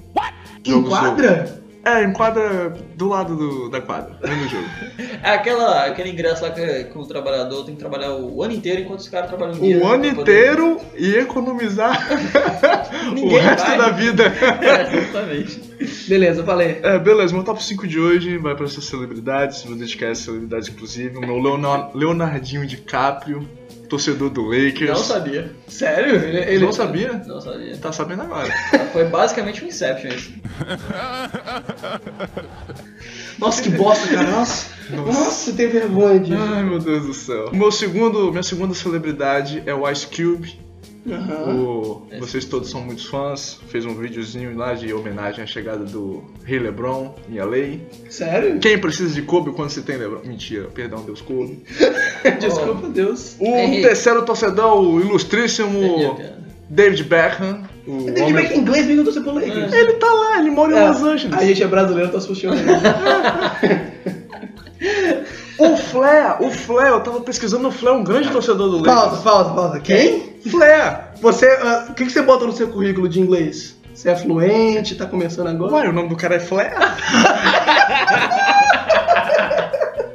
[SPEAKER 5] Jogos
[SPEAKER 3] Enquadra?
[SPEAKER 5] do- É, em quadra do lado do- da quadra, no jogo.
[SPEAKER 1] É aquela, aquele ingresso lá que, que o trabalhador tem que trabalhar o ano inteiro enquanto os caras trabalham um dia.
[SPEAKER 5] O ano
[SPEAKER 1] pra poder-
[SPEAKER 5] inteiro e economizar o resto
[SPEAKER 1] vai.
[SPEAKER 5] da vida.
[SPEAKER 1] É, exatamente.
[SPEAKER 3] Beleza, falei.
[SPEAKER 5] É, beleza, meu top 5 de hoje vai para essas celebridades, vou dedicar essas celebridades inclusive. O meu Leonar- Leonardinho DiCaprio, torcedor do Lakers.
[SPEAKER 1] Não sabia.
[SPEAKER 3] Sério? Ele,
[SPEAKER 5] Ele não sabia?
[SPEAKER 1] Não sabia.
[SPEAKER 5] Tá sabendo agora.
[SPEAKER 1] Foi basicamente um Inception isso.
[SPEAKER 3] Nossa, que bosta, cara. Nossa, Nossa tem vergonha disso.
[SPEAKER 5] Ai meu Deus do céu. Meu segundo, minha segunda celebridade é o Ice Cube.
[SPEAKER 3] Aham.
[SPEAKER 5] O- vocês todos são muitos fãs. Fez um videozinho lá de homenagem à chegada do Rei LeBron em LA.
[SPEAKER 3] Sério?
[SPEAKER 5] Quem precisa de Kobe quando se tem LeBron? Mentira, perdão, Deus Kobe.
[SPEAKER 3] Desculpa, Deus.
[SPEAKER 5] O terceiro torcedor, o ilustríssimo
[SPEAKER 1] piada.
[SPEAKER 5] David Beckham. O
[SPEAKER 3] Tem que
[SPEAKER 5] homem-
[SPEAKER 3] ver que em inglês mesmo eu tô sempre Lakers.
[SPEAKER 5] Ele tá lá, ele mora em
[SPEAKER 3] É,
[SPEAKER 5] Los Angeles.
[SPEAKER 3] A gente é brasileiro, tá assistindo.
[SPEAKER 5] O Flair, o Flair, eu tava pesquisando o Flair, um grande torcedor do Lakers.
[SPEAKER 3] pausa, pausa, pausa. Quem?
[SPEAKER 5] Flair!
[SPEAKER 3] Você, ah, o que, que você bota no seu currículo de inglês? Você é fluente, tá começando agora?
[SPEAKER 5] Ué, o nome do cara é Flair?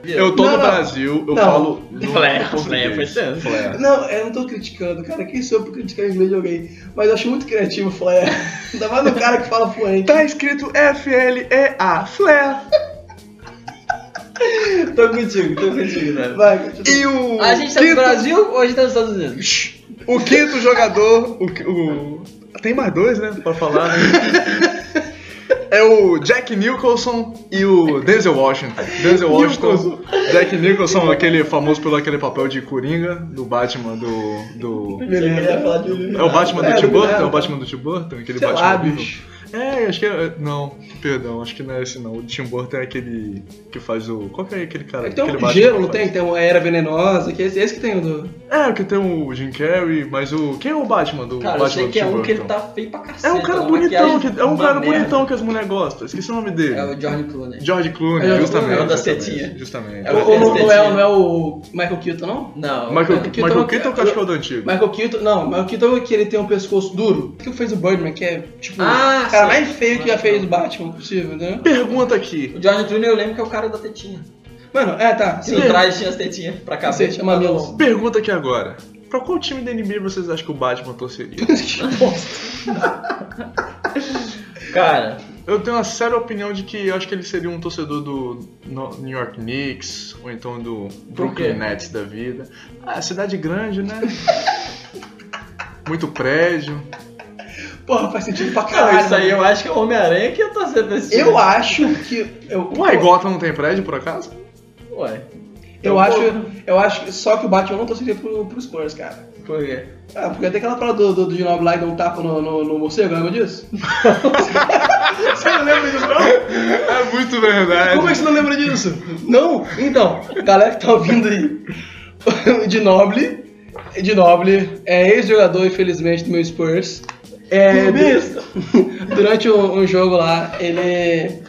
[SPEAKER 5] eu tô
[SPEAKER 3] Não,
[SPEAKER 5] no
[SPEAKER 3] não.
[SPEAKER 5] Brasil, eu
[SPEAKER 3] Não.
[SPEAKER 5] falo no
[SPEAKER 1] Flair,
[SPEAKER 5] português.
[SPEAKER 1] Flair foi tenso.
[SPEAKER 5] Flair.
[SPEAKER 3] Não, eu não tô criticando, cara. Quem sou eu pra criticar inglês de alguém? Mas eu acho muito criativo o Flair. Ainda mais no cara que fala fluente.
[SPEAKER 5] Tá escrito F-L-E-A, Flair.
[SPEAKER 1] Tô contigo, tô contigo, né?
[SPEAKER 3] Vai, continua.
[SPEAKER 5] E o
[SPEAKER 1] A gente tá no Brasil ou a gente tá nos Estados Unidos?
[SPEAKER 5] O quinto jogador, o, o- tem mais dois, né, pra falar. né? É o Jack Nicholson e o Denzel Washington. Denzel Washington, Jack Nicholson, aquele famoso pelo aquele papel de Coringa do Batman do. do... É o Batman do
[SPEAKER 3] É,
[SPEAKER 5] Tim
[SPEAKER 3] do
[SPEAKER 5] Burton? É o Batman do Tim Burton? Aquele
[SPEAKER 3] Sei
[SPEAKER 5] Batman
[SPEAKER 3] lá.
[SPEAKER 5] É, acho que é. Não, perdão, acho que não é esse não. O Tim Burton é aquele que faz o. Qual que é aquele cara?
[SPEAKER 3] É tem
[SPEAKER 5] aquele
[SPEAKER 3] um gelo, não tem? Tem uma era venenosa, que é esse, esse que tem o do.
[SPEAKER 5] É, que tem o Jim Carrey, mas o. Quem é o Batman do
[SPEAKER 1] Cara, eu
[SPEAKER 5] Batman
[SPEAKER 1] sei
[SPEAKER 5] do
[SPEAKER 1] que é um que ele tá feio pra cacete.
[SPEAKER 5] É um cara bonitão, que, é um cara
[SPEAKER 1] merda.
[SPEAKER 5] bonitão que as mulheres gostam. Esqueci o nome dele.
[SPEAKER 1] É o George Clooney.
[SPEAKER 5] George Clooney,
[SPEAKER 3] É o
[SPEAKER 5] justamente.
[SPEAKER 1] É o
[SPEAKER 5] justamente,
[SPEAKER 1] tetinhas.
[SPEAKER 5] Justamente.
[SPEAKER 1] É
[SPEAKER 3] Ou,
[SPEAKER 1] o
[SPEAKER 3] ou não, não é, não é o Michael Keaton, não?
[SPEAKER 1] Não.
[SPEAKER 5] Michael,
[SPEAKER 3] Keaton-
[SPEAKER 5] Michael Keaton eu é o do antigo.
[SPEAKER 3] Michael Keaton, não, Michael Keaton é que ele tem um pescoço duro. O que fez o Birdman, que é tipo
[SPEAKER 1] Ah,
[SPEAKER 3] o cara
[SPEAKER 1] sim.
[SPEAKER 3] mais feio que já fez o Batman possível, entendeu?
[SPEAKER 5] Pergunta aqui.
[SPEAKER 1] O George Clooney eu lembro que é o cara da tetinha.
[SPEAKER 3] Mano, é, tá.
[SPEAKER 1] Se no trás tinha as tetinhas pra cá.
[SPEAKER 3] Cacete, é mamilos.
[SPEAKER 5] Pergunta aqui agora. Pra qual time da NBA vocês acham que o Batman torceria?
[SPEAKER 1] Cara,
[SPEAKER 5] Eu tenho uma séria opinião de que eu acho que ele seria um torcedor do New York Knicks, ou então do Brooklyn? Nets da vida. Ah, cidade grande, né? Muito prédio.
[SPEAKER 3] Porra, faz sentido pra
[SPEAKER 1] cara,
[SPEAKER 3] caralho.
[SPEAKER 1] isso aí eu acho que é o Homem-Aranha que ia torcer pra esse time.
[SPEAKER 3] Eu acho que. Eu,
[SPEAKER 5] Ué, Gotham não tem prédio, por acaso?
[SPEAKER 1] Ué.
[SPEAKER 3] eu, acho, eu acho que só que o Batman não torceria pro, pro Spurs, cara.
[SPEAKER 1] Por quê?
[SPEAKER 3] Ah, porque tem aquela parada do, do, do Ginobili lá e dá um tapa no, no, no morcego, lembra disso? você não lembra disso, não?
[SPEAKER 5] É muito verdade.
[SPEAKER 3] Como é que você não lembra disso? Não? Então, galera que tá ouvindo aí, o Ginobili, Ginobili é ex-jogador, infelizmente, do meu Spurs. É, du- durante um, um jogo lá, ele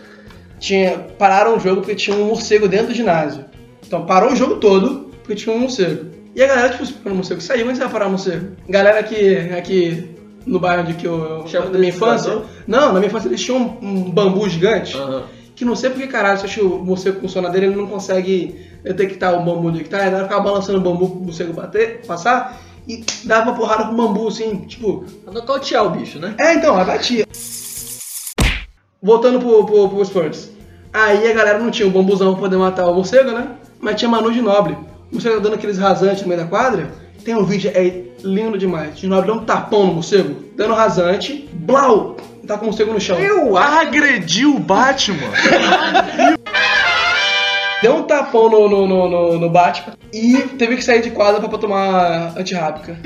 [SPEAKER 3] tinha pararam o jogo porque tinha um morcego dentro do ginásio. Então parou o jogo todo porque tinha um morcego. E a galera, tipo, o morcego saiu, mas vai parar o morcego. Galera aqui, aqui no bairro de que eu,
[SPEAKER 1] Chama
[SPEAKER 3] da minha infância. Não, na minha infância eles tinham um, um bambu gigante.
[SPEAKER 1] Aham.
[SPEAKER 3] Que não sei porque caralho, se acha que o morcego funciona dele, ele não consegue detectar o bambu onde que tá, ele ficava balançando o bambu pro morcego bater, passar, e dava uma porrada com o bambu, assim, tipo.
[SPEAKER 1] Pra nocautear o bicho, né?
[SPEAKER 3] É, então, aí batia. Voltando pro, pro, pro Spurs. Aí a galera não tinha o bambuzão pra poder matar o morcego, né? Mas tinha Manu Ginoble. O morcego dando aqueles rasantes no meio da quadra. Tem um vídeo, é lindo demais. Ginoble dá um tapão no morcego, dando rasante, blau! Tá com o morcego no chão.
[SPEAKER 5] Eu agredi o Batman.
[SPEAKER 3] Deu um tapão no, no, no, no, no Batman e teve que sair de quadra pra tomar antirrábica.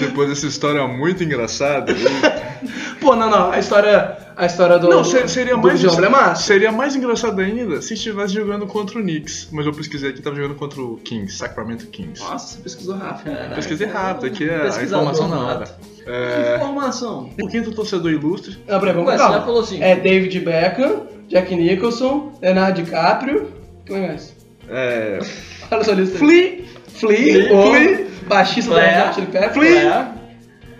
[SPEAKER 5] Depois dessa história muito engraçada.
[SPEAKER 3] Pô, não, não, a história, a história do.
[SPEAKER 5] Não, se- seria
[SPEAKER 3] do
[SPEAKER 5] mais
[SPEAKER 3] é massa.
[SPEAKER 5] Seria mais engraçado ainda se estivesse jogando contra o Knicks. Mas eu pesquisei aqui, tava jogando contra o Kings, Sacramento Kings.
[SPEAKER 3] Nossa, você pesquisou rápido.
[SPEAKER 1] Caraca.
[SPEAKER 5] Pesquisei rápido, aqui é a informação na hora.
[SPEAKER 1] nato.
[SPEAKER 5] É,
[SPEAKER 1] Informação.
[SPEAKER 5] o quinto torcedor ilustre.
[SPEAKER 3] Não, peraí, vamos
[SPEAKER 1] Ué,
[SPEAKER 3] com
[SPEAKER 1] você
[SPEAKER 3] calma.
[SPEAKER 1] já falou assim.
[SPEAKER 3] É David Beckham, Jack Nicholson, Leonardo DiCaprio. Mais?
[SPEAKER 5] É.
[SPEAKER 3] Olha só a lista. aí.
[SPEAKER 5] Flea.
[SPEAKER 3] Flea,
[SPEAKER 1] Flea,
[SPEAKER 3] baixista
[SPEAKER 1] Flea,
[SPEAKER 3] Red Hot Chili Peppers.
[SPEAKER 1] Flea.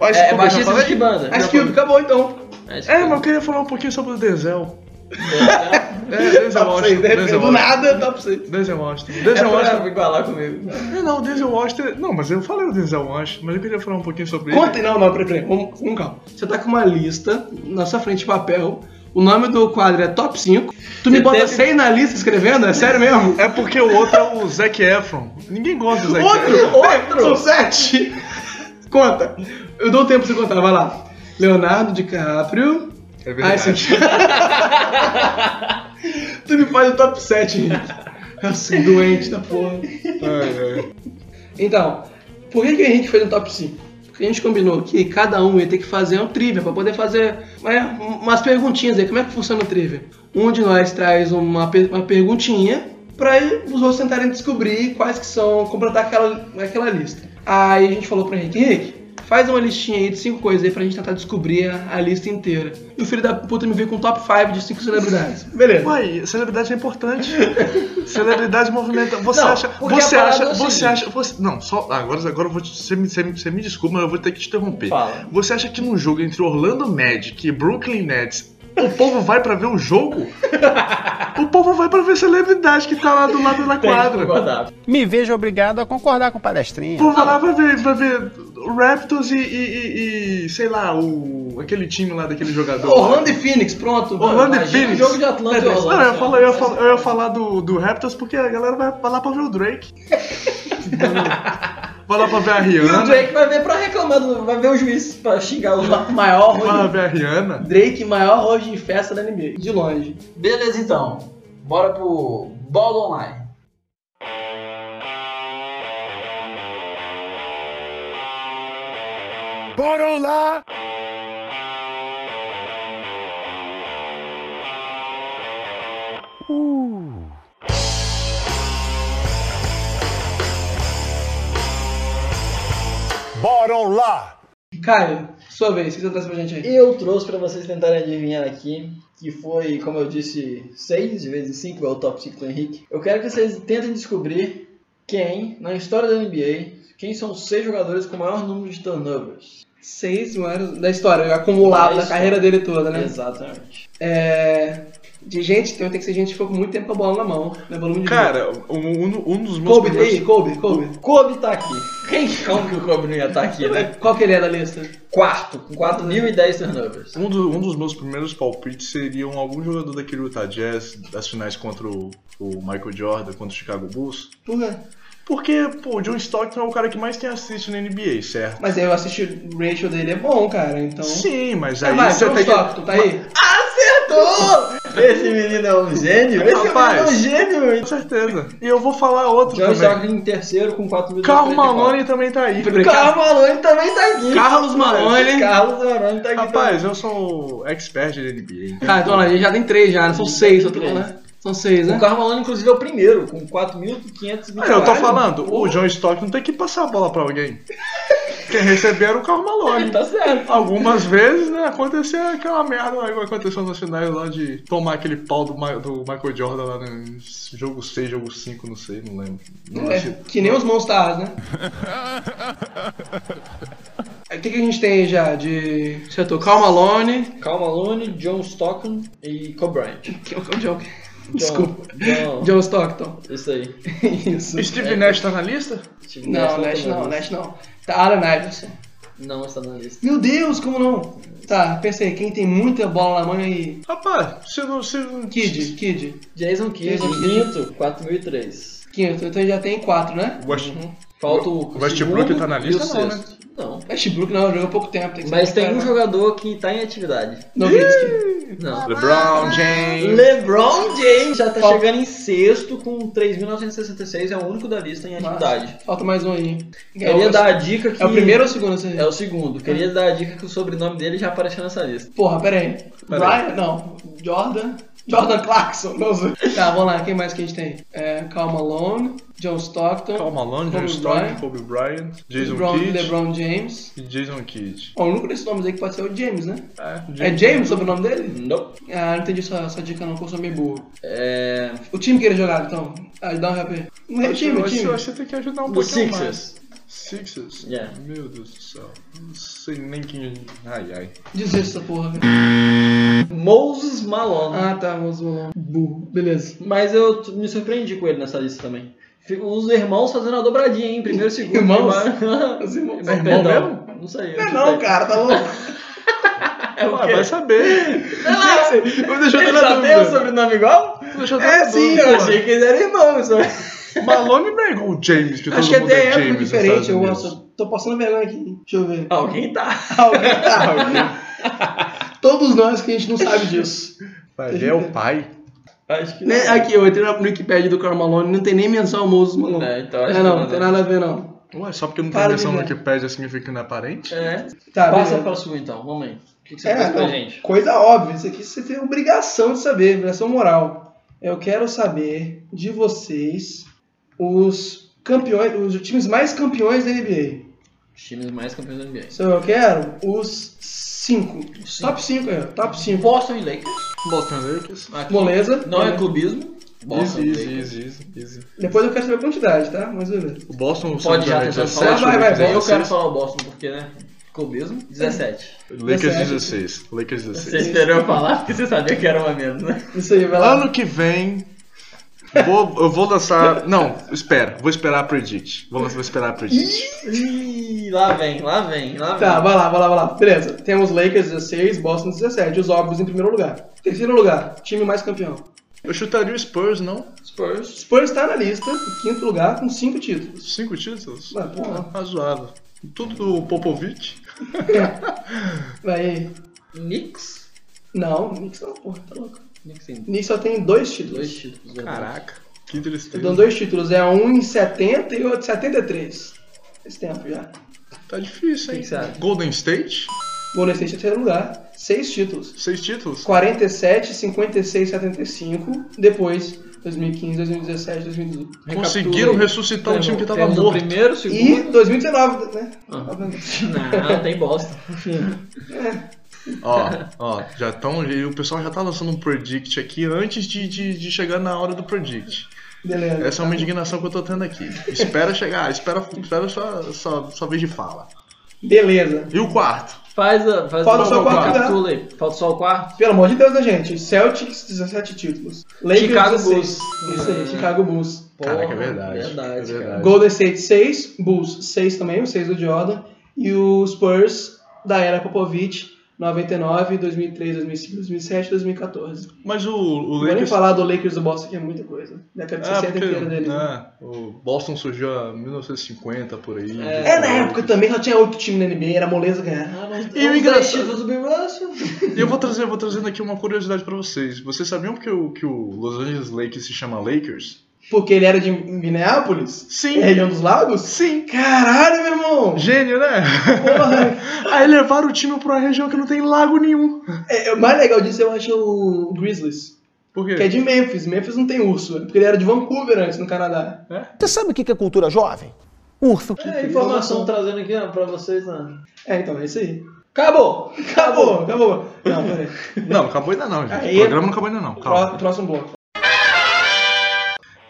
[SPEAKER 1] É,
[SPEAKER 5] esse
[SPEAKER 1] baixista de que banda?
[SPEAKER 3] Ice Cube, acabou então.
[SPEAKER 5] É, mas eu queria falar um pouquinho sobre o Denzel.
[SPEAKER 1] É,
[SPEAKER 5] É, Denzel
[SPEAKER 3] 6,
[SPEAKER 5] Washington. Denzel
[SPEAKER 3] do
[SPEAKER 5] Washington.
[SPEAKER 3] nada, top 6.
[SPEAKER 5] Denzel Washington.
[SPEAKER 1] é
[SPEAKER 5] Denzel Washington.
[SPEAKER 1] pra igualar comigo.
[SPEAKER 5] É, não, Denzel Washington. Não, mas eu falei o Denzel Washington, mas eu queria falar um pouquinho sobre
[SPEAKER 3] Conta,
[SPEAKER 5] ele.
[SPEAKER 3] não, não, peraí, peraí, vamos com calma. Você tá com uma lista na sua frente de papel, o nome do quadro é Top 5. Tu me
[SPEAKER 1] Você
[SPEAKER 3] bota
[SPEAKER 1] teve-
[SPEAKER 3] 6 na lista escrevendo? É sério mesmo?
[SPEAKER 5] É porque o outro é o Zac Efron. Ninguém gosta do Zac
[SPEAKER 3] Outro!
[SPEAKER 5] Efron.
[SPEAKER 3] Outro! São sete! Conta. Eu dou tempo pra você contar, vai lá. Leonardo DiCaprio.
[SPEAKER 5] É
[SPEAKER 3] Ai,
[SPEAKER 5] verdade.
[SPEAKER 3] sim. tu me faz o top 7, Henrique. Eu sou doente da porra.
[SPEAKER 5] Ai, ai.
[SPEAKER 3] Então, por que, que o Henrique fez um top 5? Porque a gente combinou que cada um ia ter que fazer um trivia pra poder fazer é, umas perguntinhas aí. Como é que funciona o trivia? Um de nós traz uma, uma perguntinha pra os outros tentarem descobrir quais que são, completar aquela, aquela lista. Aí a gente falou pro Henrique, Henrique, faz uma listinha aí de cinco coisas aí pra gente tentar descobrir a, a lista inteira. E o filho da puta me veio com um top 5 de cinco celebridades. Beleza.
[SPEAKER 5] Uai, celebridade é importante. celebridade movimenta. Você
[SPEAKER 1] Não,
[SPEAKER 5] acha. Você acha.
[SPEAKER 1] é
[SPEAKER 5] Você acha. Você, não, só. Agora, agora eu vou te, você, me, você, me- você me desculpa, mas eu vou ter que te interromper.
[SPEAKER 1] Fala.
[SPEAKER 5] Você acha que num jogo entre Orlando Magic e Brooklyn Nets. O povo vai pra ver o jogo? o povo vai pra ver celebridade que tá lá do lado da quadra.
[SPEAKER 2] Me vejo obrigado a concordar com o
[SPEAKER 5] O
[SPEAKER 2] palestrinha.
[SPEAKER 5] povo vai lá vai ver, vai ver o Raptors e, e- e- e, sei lá, o, aquele time lá daquele jogador.
[SPEAKER 3] Orlando e Phoenix, pronto.
[SPEAKER 5] Orlando e Phoenix.
[SPEAKER 1] jogo de Atlanta Orlando.
[SPEAKER 5] Não, eu ia falar, eu ia falar, eu ia falar do, do Raptors porque a galera vai, vai lá pra ver o Drake. Vai lá pra ver a
[SPEAKER 1] E o
[SPEAKER 5] Rihanna.
[SPEAKER 1] Drake vai ver pra reclamar, do- vai ver o juiz pra xingar o
[SPEAKER 3] Ma- Maior
[SPEAKER 5] Vai lá ver a Rihanna.
[SPEAKER 3] Drake, maior road de festa da NBA. De longe.
[SPEAKER 1] Beleza então, bora pro Ball Online.
[SPEAKER 6] Bora lá! Bora lá!
[SPEAKER 3] Caio, sua vez, o que você traz pra gente aí?
[SPEAKER 1] Eu trouxe pra vocês tentarem adivinhar aqui, que foi, como eu disse, 6 de vezes 5 é o top 5 do Henrique. Eu quero que vocês tentem descobrir quem, na história da NBA, quem são os 6 jogadores com o maior número de turnovers.
[SPEAKER 3] Seis maiores da história, acumulado
[SPEAKER 1] Da
[SPEAKER 3] carreira dele toda, né?
[SPEAKER 1] Exatamente.
[SPEAKER 3] É. De gente, então tem que ser gente que ficou com muito tempo com a bola na mão, né? Volume de
[SPEAKER 5] Cara, um, um- um dos meus
[SPEAKER 3] Kobe,
[SPEAKER 5] primeiros...
[SPEAKER 3] aí, Kobe, Kobe.
[SPEAKER 1] Kobe tá aqui. Quem como que o Kobe não ia estar aqui, né?
[SPEAKER 3] Qual que ele é da lista?
[SPEAKER 1] Quarto, com 4.010 turnovers.
[SPEAKER 5] Um, do- um dos meus primeiros palpites seriam algum jogador daquele Utah Jazz das finais contra o, o Michael Jordan, contra o Chicago Bulls.
[SPEAKER 3] Por quê?
[SPEAKER 5] Porque, pô, o John Stockton é o cara que mais tem assist na NBA, certo?
[SPEAKER 3] Mas aí eu assisti o ratio dele é bom, cara, então.
[SPEAKER 5] Sim, mas
[SPEAKER 3] É,
[SPEAKER 5] aí
[SPEAKER 3] vai,
[SPEAKER 5] você
[SPEAKER 3] John
[SPEAKER 5] tem que...
[SPEAKER 3] Stockton, tá aí?
[SPEAKER 1] Acertou! Esse menino é um gênio. Esse
[SPEAKER 5] Rapaz.
[SPEAKER 1] menino é um gênio.
[SPEAKER 5] Com certeza. E eu vou falar outro
[SPEAKER 1] John
[SPEAKER 5] também.
[SPEAKER 1] Stockton em terceiro com 4.000
[SPEAKER 5] Carl Malone também tá aí.
[SPEAKER 1] Carlos Malone também tá aqui.
[SPEAKER 3] Carlos Malone.
[SPEAKER 1] Carlos Malone tá aqui.
[SPEAKER 5] Rapaz, eu sou expert de NBA.
[SPEAKER 3] Tá, então a gente já tem três já, né? São seis, só tô, né? São seis,
[SPEAKER 1] O
[SPEAKER 3] né?
[SPEAKER 1] Carlos Malone, inclusive, é o primeiro, com 4.520.
[SPEAKER 5] Ah, eu tô falando, o John Stockton tem que passar a bola pra alguém. Quem receber era o Carl Malone.
[SPEAKER 1] Tá certo.
[SPEAKER 5] Algumas vezes, né, aconteceu aquela merda que aconteceu nas finais lá de tomar aquele pau do, Ma- do Michael Jordan lá no jogo 6, jogo 5, não sei, não lembro. Não
[SPEAKER 3] É, que nem os Monstars, né? O que, que a gente tem aí já de setor? Carl Malone.
[SPEAKER 1] Carl Malone, John Stockton e Kobe Bryant.
[SPEAKER 3] Que é o John.
[SPEAKER 1] John-
[SPEAKER 3] Desculpa.
[SPEAKER 1] John.
[SPEAKER 3] John Stockton.
[SPEAKER 1] Isso aí.
[SPEAKER 3] Isso.
[SPEAKER 5] Steve Nash tá na lista?
[SPEAKER 1] Steve
[SPEAKER 3] Não,
[SPEAKER 1] tá
[SPEAKER 3] Nash
[SPEAKER 1] na
[SPEAKER 3] não. Nash não. Tá Allen Iverson.
[SPEAKER 1] Não está na lista.
[SPEAKER 3] Meu Deus, como não? Tá, pensei, quem tem muita bola na mão aí?
[SPEAKER 5] Rapaz, se não. Se não
[SPEAKER 3] Kid, Kid.
[SPEAKER 1] Jason Kidd,
[SPEAKER 3] Jason
[SPEAKER 1] quinto, 4.003.
[SPEAKER 3] Quinto, então já tem quatro, né?
[SPEAKER 5] West,
[SPEAKER 1] Falta o
[SPEAKER 5] O Westbrook tá na
[SPEAKER 1] e
[SPEAKER 5] lista, não, né?
[SPEAKER 1] Não.
[SPEAKER 3] Westbrook não, jogou pouco tempo. Tem que
[SPEAKER 1] Mas tem
[SPEAKER 3] cara,
[SPEAKER 1] um jogador que tá em atividade.
[SPEAKER 3] Nowitzki.
[SPEAKER 1] Não.
[SPEAKER 5] LeBron James.
[SPEAKER 1] LeBron James já tá
[SPEAKER 3] Qual-
[SPEAKER 1] chegando em sexto com 3.966, é o único da lista em atividade.
[SPEAKER 3] Falta mais um aí.
[SPEAKER 1] Queria
[SPEAKER 3] é o,
[SPEAKER 1] dar a dica que.
[SPEAKER 3] É o primeiro ou o segundo? Você...
[SPEAKER 1] É o segundo. Queria dar a dica que o sobrenome dele já apareceu nessa lista.
[SPEAKER 3] Porra, pera aí. Brian? Não. Jordan? Jordan Clarkson. Não sei. Tá, vamos lá. Quem mais que a gente tem? É, Karl Malone, John Stockton,
[SPEAKER 5] Carl Malone, John Stockton, Kobe Bryant, Jason
[SPEAKER 3] LeBron,
[SPEAKER 5] Kidd
[SPEAKER 3] LeBron James.
[SPEAKER 5] e Jason Kidd.
[SPEAKER 3] Ó, o único desses nomes aí que pode ser o James, né?
[SPEAKER 5] É,
[SPEAKER 3] É James sobre o nome dele?
[SPEAKER 1] Nope.
[SPEAKER 3] Ah, não entendi essa, essa dica não, que eu sou meio burro.
[SPEAKER 1] É.
[SPEAKER 3] O time que ele jogava, então. Ah, dá um rap. Não é o time, o time.
[SPEAKER 5] Você tem que ajudar um pouquinho
[SPEAKER 1] Sixers.
[SPEAKER 5] mais. Sixers?
[SPEAKER 1] Yeah.
[SPEAKER 5] Meu Deus do céu. Não sei nem quem. Ai, ai.
[SPEAKER 3] Desista essa porra, velho.
[SPEAKER 1] Moses Malone.
[SPEAKER 3] Ah, tá, vamos lá. Burro. Beleza.
[SPEAKER 1] Mas eu me surpreendi com ele nessa lista também. Os irmãos fazendo a dobradinha, hein? Primeiro e segundo.
[SPEAKER 3] Irmãos? Os irmãos.
[SPEAKER 1] Não,
[SPEAKER 5] É irmão
[SPEAKER 1] perdão.
[SPEAKER 5] mesmo?
[SPEAKER 1] Não sei. eu
[SPEAKER 3] Não,
[SPEAKER 1] chutei.
[SPEAKER 3] não, cara, tá louco.
[SPEAKER 1] É o
[SPEAKER 5] Ah, vai saber.
[SPEAKER 3] Eu deixou
[SPEAKER 1] Ele
[SPEAKER 3] na
[SPEAKER 1] já tem o sobrenome igual?
[SPEAKER 5] Deixa eu
[SPEAKER 3] É, sim.
[SPEAKER 1] Eu achei que eles eram irmãos.
[SPEAKER 5] Malone não é igual o James, que
[SPEAKER 3] Acho que até
[SPEAKER 5] é
[SPEAKER 3] é
[SPEAKER 5] James
[SPEAKER 3] diferente. Eu gosto. Tô passando vergonha aqui. Deixa eu ver.
[SPEAKER 1] Alguém tá.
[SPEAKER 3] Alguém tá. Todos nós que a gente não sabe disso.
[SPEAKER 5] Vai ver, é o pai.
[SPEAKER 1] Acho que
[SPEAKER 3] Né, Aqui, eu entrei no Wikipedia do Karl Malone, não tem nem menção ao Moses Malone.
[SPEAKER 1] É, então acho
[SPEAKER 3] É,
[SPEAKER 1] que
[SPEAKER 3] não,
[SPEAKER 1] não,
[SPEAKER 3] não tem
[SPEAKER 1] não.
[SPEAKER 3] nada a ver, não.
[SPEAKER 5] Ué, só porque não tem
[SPEAKER 3] Para
[SPEAKER 5] menção no. Wikipedia significa que não é parente?
[SPEAKER 1] É.
[SPEAKER 3] Tá,
[SPEAKER 1] Passa
[SPEAKER 3] beleza.
[SPEAKER 1] pra sua então, vamos aí. O que, que você
[SPEAKER 3] É,
[SPEAKER 1] faz pra
[SPEAKER 3] não,
[SPEAKER 1] gente?
[SPEAKER 3] coisa óbvia, isso aqui você tem obrigação de saber, obrigação moral. Eu quero saber de vocês os campeões, os times mais campeões da NBA.
[SPEAKER 1] Os times mais campeões da NBA.
[SPEAKER 3] Então eu quero os cinco.
[SPEAKER 1] Cinco.
[SPEAKER 3] Top 5 aí, ó, top 5.
[SPEAKER 1] Boston e Lakers.
[SPEAKER 5] Boston Lakers.
[SPEAKER 1] Aqui.
[SPEAKER 3] Moleza.
[SPEAKER 1] Não é clubismo. Boston
[SPEAKER 5] Easy,
[SPEAKER 1] e
[SPEAKER 5] easy,
[SPEAKER 1] Lakers.
[SPEAKER 5] easy, easy, easy.
[SPEAKER 3] Depois eu quero saber a quantidade, tá? Mas beleza.
[SPEAKER 5] O Boston
[SPEAKER 1] Pode já tentar
[SPEAKER 5] 17,
[SPEAKER 1] falar?
[SPEAKER 3] vai, vai, vai,
[SPEAKER 1] Eu quero
[SPEAKER 5] 16.
[SPEAKER 1] falar o Boston porque, né? Clubismo. 17.
[SPEAKER 5] Lakers
[SPEAKER 3] 17.
[SPEAKER 5] 16. Lakers
[SPEAKER 1] Você
[SPEAKER 5] 16.
[SPEAKER 1] esperou eu falar porque você sabia que era uma menos, né?
[SPEAKER 3] Isso aí, vai lá.
[SPEAKER 5] Ano que vem. Vou, eu vou lançar. Não, espera. Vou esperar a Predict. Vou, vou esperar a Predict.
[SPEAKER 1] Ih, lá vem, lá vem, lá vem.
[SPEAKER 3] Tá, vai lá, vai lá, vai lá. Beleza. Temos Lakers 16, Boston 17. Os óbvios em primeiro lugar. Terceiro lugar, time mais campeão.
[SPEAKER 5] Eu chutaria o Spurs, não?
[SPEAKER 1] Spurs.
[SPEAKER 3] Spurs está na lista, em quinto lugar, com cinco títulos.
[SPEAKER 5] Cinco títulos?
[SPEAKER 3] Vai, porra.
[SPEAKER 5] Razoável. Tudo do Popovich.
[SPEAKER 3] Vai aí.
[SPEAKER 1] Knicks.
[SPEAKER 3] Não, Knicks não, porra, tá louco.
[SPEAKER 1] Knicks tem
[SPEAKER 3] Knicks só tem dois títulos.
[SPEAKER 1] dois títulos. né?
[SPEAKER 5] Caraca. Que tristeza.
[SPEAKER 3] Dão dois títulos, é um em 70 e outro em 73. Esse tempo já.
[SPEAKER 5] Tá difícil, hein? Golden State?
[SPEAKER 3] Golden State em terceiro lugar, seis títulos.
[SPEAKER 5] Seis títulos?
[SPEAKER 3] 47, 56, 75. Depois, 2015, 2017, 2018.
[SPEAKER 5] Conseguiram ressuscitar um time que tava morto.
[SPEAKER 1] primeiro, o
[SPEAKER 3] E
[SPEAKER 1] segundo.
[SPEAKER 3] 2019, né?
[SPEAKER 1] Não, tem bosta.
[SPEAKER 5] Ó, ó, já estão. O pessoal já tá lançando um predict aqui antes de, de, de chegar na hora do predict.
[SPEAKER 3] Beleza.
[SPEAKER 5] Essa é uma indignação que eu tô tendo aqui. Espera chegar, espera, espera sua, sua, sua vez de fala.
[SPEAKER 3] Beleza.
[SPEAKER 5] E o quarto?
[SPEAKER 1] Faz a. Faz
[SPEAKER 3] Falta
[SPEAKER 1] o
[SPEAKER 3] só o quarto
[SPEAKER 1] capitula aí. Falta só o quarto.
[SPEAKER 3] Pelo amor de Deus, né, gente? Celtics, 17 títulos. Lakers,
[SPEAKER 1] Chicago
[SPEAKER 3] 16.
[SPEAKER 1] Bulls.
[SPEAKER 3] Isso aí, Chicago Bulls.
[SPEAKER 5] Caraca, é
[SPEAKER 1] Porra,
[SPEAKER 5] verdade.
[SPEAKER 1] Verdade,
[SPEAKER 5] É verdade.
[SPEAKER 3] Golden State 6, Bulls 6 também, o 6 do Jordan. E o Spurs da era Popovich, 99, 2003, 2005, 2007, 2014.
[SPEAKER 5] Mas o, o
[SPEAKER 3] Não vou nem
[SPEAKER 5] Lakers.
[SPEAKER 3] falar do Lakers do Boston, que é muita coisa. Década de
[SPEAKER 5] Ah,
[SPEAKER 3] 60
[SPEAKER 5] porque,
[SPEAKER 3] inteira deles. né?
[SPEAKER 5] né, o Boston surgiu em 1950 por aí.
[SPEAKER 3] É, na época também só tinha 8 times na NBA, era moleza ganhar.
[SPEAKER 5] E o
[SPEAKER 1] Os
[SPEAKER 5] engraçado-
[SPEAKER 1] dois títulos do Bill Russell.
[SPEAKER 5] E eu vou trazer, eu vou trazendo aqui uma curiosidade pra vocês. Vocês sabiam que o, que o Los Angeles Lakers se chama Lakers?
[SPEAKER 3] Porque ele era de Minneapolis?
[SPEAKER 5] Sim.
[SPEAKER 3] É região dos lagos?
[SPEAKER 5] Sim.
[SPEAKER 3] Caralho, meu irmão!
[SPEAKER 5] Gênio, né?
[SPEAKER 3] Porra!
[SPEAKER 5] Aí levaram o time pra uma região que não tem lago nenhum.
[SPEAKER 3] É, o mais legal disso eu acho o Grizzlies.
[SPEAKER 5] Por quê?
[SPEAKER 3] Que é de Memphis. Memphis não tem urso. é Porque ele era de Vancouver antes, no Canadá.
[SPEAKER 2] Você sabe o que é cultura jovem? Urso.
[SPEAKER 1] É, informação trazendo aqui ó, pra vocês. Né?
[SPEAKER 3] É, então, é isso aí.
[SPEAKER 1] Acabou!
[SPEAKER 3] Acabou, acabou. Não, peraí.
[SPEAKER 5] Não, não acabou ainda não, gente.
[SPEAKER 3] Aí-
[SPEAKER 5] o programa não acabou ainda não. Calma.
[SPEAKER 3] Pró- Próximo bloco.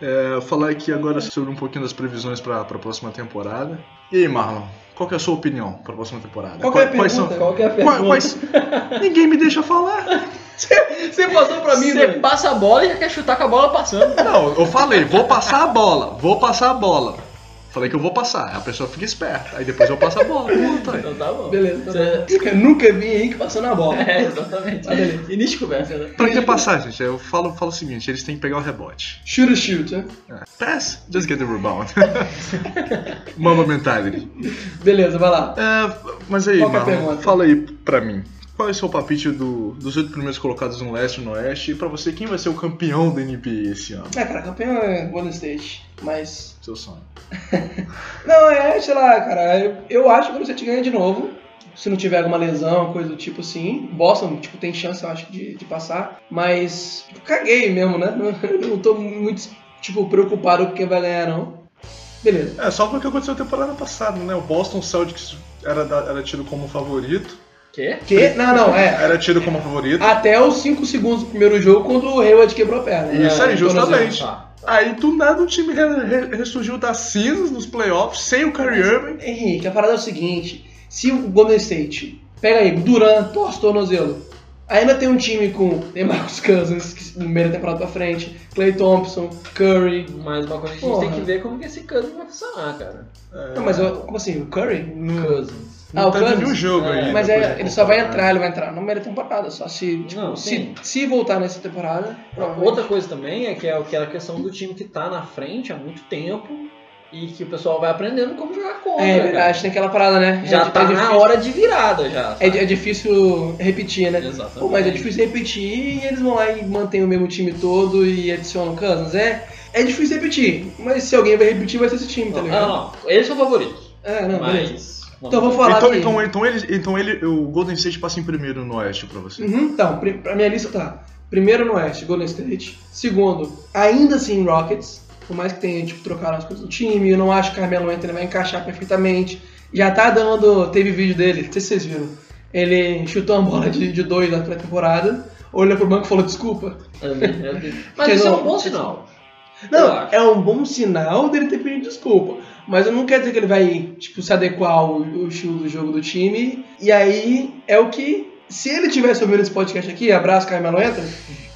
[SPEAKER 5] É, falar aqui agora sobre um pouquinho das previsões pra, pra próxima temporada. E aí, Marlon? Qual que é a sua opinião pra próxima temporada?
[SPEAKER 3] Qual que é a
[SPEAKER 5] Quais
[SPEAKER 3] pergunta?
[SPEAKER 1] Qual que é a pergunta?
[SPEAKER 5] quais- Ninguém me deixa falar.
[SPEAKER 3] Você passou pra mim,
[SPEAKER 1] Você
[SPEAKER 3] velho.
[SPEAKER 1] passa a bola e já quer chutar com a bola passando.
[SPEAKER 5] Não, eu falei, vou passar a bola, vou passar a bola. Falei que eu vou passar, a pessoa fica esperta. Aí depois eu passo a bola. Puta, aí.
[SPEAKER 1] Então tá bom.
[SPEAKER 3] Beleza. tá
[SPEAKER 1] Você-
[SPEAKER 3] bom. Nunca vi Henrique passando a bola.
[SPEAKER 1] É, exatamente.
[SPEAKER 3] Ah, beleza.
[SPEAKER 1] Início de conversa, né?
[SPEAKER 5] Pra que passar, gente? Eu falo, falo o seguinte, eles têm que pegar o rebote.
[SPEAKER 3] Shoot or shoot, né?
[SPEAKER 5] É. Pass, just get the rebound. Mama mentality.
[SPEAKER 3] Beleza, vai lá.
[SPEAKER 5] É, mas aí,
[SPEAKER 3] Qual que é a
[SPEAKER 5] Marlon,
[SPEAKER 3] pergunta?
[SPEAKER 5] fala aí pra mim. Qual é o seu palpite do- dos oito primeiros colocados no leste e no oeste? E pra você, quem vai ser o campeão da NBA esse ano?
[SPEAKER 3] É, cara, campeão é Golden State. Mas.
[SPEAKER 5] Seu sonho.
[SPEAKER 3] Não, é, sei lá, cara. Eu, eu acho que o Golden State ganha de novo. Se não tiver alguma lesão, coisa do tipo assim. Boston, tipo, tem chance, eu acho, de, de passar. Mas. Tipo, caguei mesmo, né? Não, não tô muito, tipo, preocupado com quem vai ganhar, não. Beleza.
[SPEAKER 5] É, só porque aconteceu a temporada passada, né? O Boston Celtics era, era tido como favorito.
[SPEAKER 1] Quê?
[SPEAKER 3] Que? Não, não, é.
[SPEAKER 5] Era tido como favorito.
[SPEAKER 3] Até os 5 segundos do primeiro jogo, quando o Hayward quebrou a perna.
[SPEAKER 5] Isso aí,
[SPEAKER 3] É,
[SPEAKER 5] justamente.
[SPEAKER 1] Tá.
[SPEAKER 5] Aí do nada o time re- re- ressurgiu das cinzas nos playoffs, sem o Kyrie Irving.
[SPEAKER 3] Henrique, a parada é o seguinte: se o Golden State pega aí, Durant, torce tornozelo, ainda tem um time com tem Marcus Cousins, que no meio da temporada pra frente, Clay Thompson, Curry.
[SPEAKER 1] Mais uma coisa que a gente
[SPEAKER 3] Porra.
[SPEAKER 1] tem que ver como que esse Cousins vai funcionar, cara.
[SPEAKER 3] Não, mas eu- como assim? O Curry?
[SPEAKER 1] Cousins.
[SPEAKER 3] Ah,
[SPEAKER 5] Não
[SPEAKER 3] o
[SPEAKER 5] teve
[SPEAKER 3] Cousins?
[SPEAKER 5] nenhum jogo
[SPEAKER 1] É,
[SPEAKER 5] aí.
[SPEAKER 3] Mas é, ele só vai entrar, ele vai entrar na primeira temporada, só se, tipo,
[SPEAKER 1] Não,
[SPEAKER 3] se, se voltar nessa temporada.
[SPEAKER 1] Outra coisa também é que é aquela questão do time que tá na frente há muito tempo e que o pessoal vai aprendendo como jogar contra.
[SPEAKER 3] É
[SPEAKER 1] cara.
[SPEAKER 3] verdade, tem aquela parada, né?
[SPEAKER 1] Já
[SPEAKER 3] é,
[SPEAKER 1] tá
[SPEAKER 3] é
[SPEAKER 1] na hora de virada já.
[SPEAKER 3] É, é difícil repetir, né?
[SPEAKER 1] Exatamente.
[SPEAKER 3] Pô, mas é difícil repetir e eles vão lá e mantêm o mesmo time todo e adicionam Cousins. É, é difícil repetir, mas se alguém vai repetir vai ser esse time, tá
[SPEAKER 1] Não,
[SPEAKER 3] ligado?
[SPEAKER 1] não, não. Eles são favoritos.
[SPEAKER 3] É, não, beleza.
[SPEAKER 1] Mas.
[SPEAKER 3] Então vou falar
[SPEAKER 5] Então,
[SPEAKER 3] aqui.
[SPEAKER 5] então, então, ele, então ele, o Golden State passa em primeiro no oeste pra você.
[SPEAKER 3] Uhum, então, pra minha lista tá. Primeiro no Oeste, Golden State. Segundo, ainda assim Rockets. Por mais que tenha, tipo, trocado as coisas do time, eu não acho que o Carmelo Anthony vai encaixar perfeitamente. Já tá dando. Teve vídeo dele, não sei se vocês viram. Ele chutou uma bola de, de dois na pré-temporada, olhou pro banco e falou desculpa.
[SPEAKER 1] Mas
[SPEAKER 3] Que
[SPEAKER 1] isso é um bom sinal.
[SPEAKER 3] Não, é um bom sinal dele ter pedido desculpa. Mas não quer dizer que ele vai, tipo, se adequar ao, ao estilo do jogo do time. E aí é o que. Se ele tivesse ouvindo esse podcast aqui, abraço Carmelo Anthony,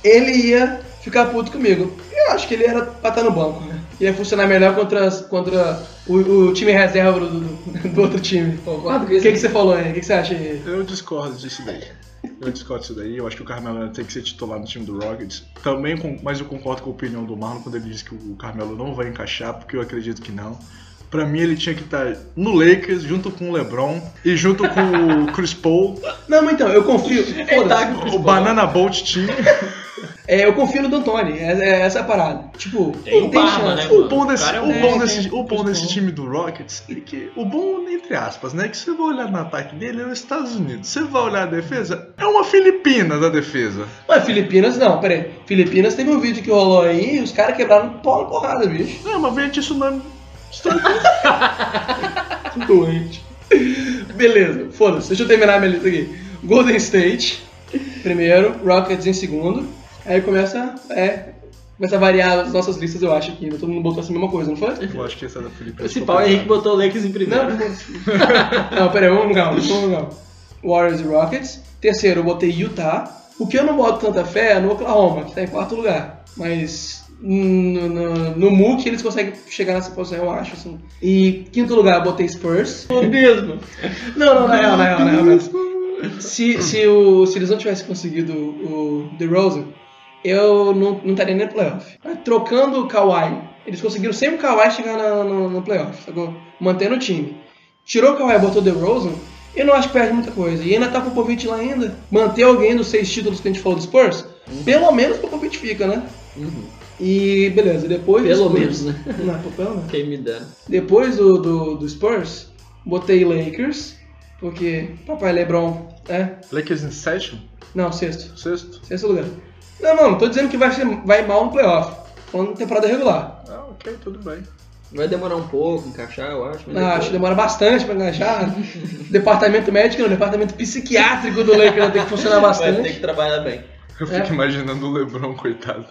[SPEAKER 3] ele ia ficar puto comigo. Eu acho que ele era pra estar no banco, né? Ia funcionar melhor contra, contra o, o time reserva do, do- do outro time.
[SPEAKER 1] Concordo
[SPEAKER 3] O
[SPEAKER 1] com isso.
[SPEAKER 3] que, que você falou aí? O que, que você acha aí?
[SPEAKER 5] Eu discordo disso daí. Eu discordo isso daí. Eu acho que o Carmelo tem que ser titular no time do Rockets. Também, com- mas eu concordo com a opinião do Marlon quando ele diz que o Carmelo não vai encaixar, porque eu acredito que não. Pra mim, ele tinha que estar no Lakers, junto com o LeBron e junto com o Chris Paul,
[SPEAKER 3] Não, mas então, eu confio. Foda-se.
[SPEAKER 5] o Banana Boat Team.
[SPEAKER 3] É, eu confio no D'Antoni. É, é essa a parada. Tipo,
[SPEAKER 1] Tem
[SPEAKER 3] não
[SPEAKER 1] o
[SPEAKER 3] tem
[SPEAKER 1] Barba, né,
[SPEAKER 5] O bom desse,
[SPEAKER 1] é um
[SPEAKER 5] o bom
[SPEAKER 3] é,
[SPEAKER 5] desse,
[SPEAKER 3] é,
[SPEAKER 5] o bom desse
[SPEAKER 3] Paul.
[SPEAKER 5] time do Rockets é que o bom, entre aspas, né? Que você vai olhar no ataque dele é os Estados Unidos. Você vai olhar a defesa, é uma Filipina da defesa.
[SPEAKER 3] Mas Filipinas, não, peraí. Filipinas teve um vídeo que rolou aí e os caras quebraram pau na porrada, bicho.
[SPEAKER 5] Não, mas vem tsunami.
[SPEAKER 3] Doente. Beleza, foda-se, deixa eu terminar a minha lista aqui. Golden State, primeiro, Rockets em segundo. Aí começa, é, começa a variar as nossas listas, eu acho que todo mundo botou essa mesma coisa, não foi?
[SPEAKER 5] Eu acho que esse é da Filipina.
[SPEAKER 1] Esse pau Henrique botou o Lakers em
[SPEAKER 3] Não,
[SPEAKER 1] primeiro.
[SPEAKER 3] não, peraí, vamos calma, vamos calma. Warriors e Rockets. Terceiro, eu botei Utah. O que eu não boto tanta fé é no Oklahoma, que tá em quarto lugar. Mas no, no, no MOOC eles conseguem chegar nessa posição, eu acho, assim. E quinto lugar, eu botei Spurs.
[SPEAKER 1] O mesmo.
[SPEAKER 3] Não, não, na real, na real, na real mesmo. Se, se, o, se eles não tivessem conseguido o DeRozan, eu não, não estaria nem no playoff. Mas Trocando o Kawhi, eles conseguiram sempre o Kawhi chegar na- no, no playoff, sacou? Mantendo o time. Tirou o Kawhi e botou o DeRozan, eu não acho que perde muita coisa. E ainda tá com o Popovich lá ainda. Manter alguém dos seis títulos que a gente falou do Spurs, pelo menos o Popovich fica, né? E beleza, depois...
[SPEAKER 1] Pelo
[SPEAKER 3] Spurs-
[SPEAKER 1] menos, né?
[SPEAKER 3] Não, pelo menos.
[SPEAKER 1] Quem me dera.
[SPEAKER 3] Depois do, do, do Spurs, botei Lakers, porque papai LeBron, né?
[SPEAKER 5] Lakers em sétimo?
[SPEAKER 3] Não, sexto.
[SPEAKER 5] Sexto?
[SPEAKER 3] Sexto lugar. Não, não, não tô dizendo que vai, ser, vai mal no playoff. Falando temporada regular.
[SPEAKER 5] Ah, ok, tudo bem.
[SPEAKER 1] Vai demorar um pouco, encaixar, eu acho. Mas
[SPEAKER 3] Ah,
[SPEAKER 1] depois-
[SPEAKER 3] acho que demora bastante pra engajar. departamento médico, não, departamento psiquiátrico do Lakers vai ter que funcionar
[SPEAKER 1] Vai ter
[SPEAKER 3] bastante.
[SPEAKER 1] que trabalhar bem.
[SPEAKER 5] Eu
[SPEAKER 3] É.
[SPEAKER 5] fico imaginando o LeBron, coitado.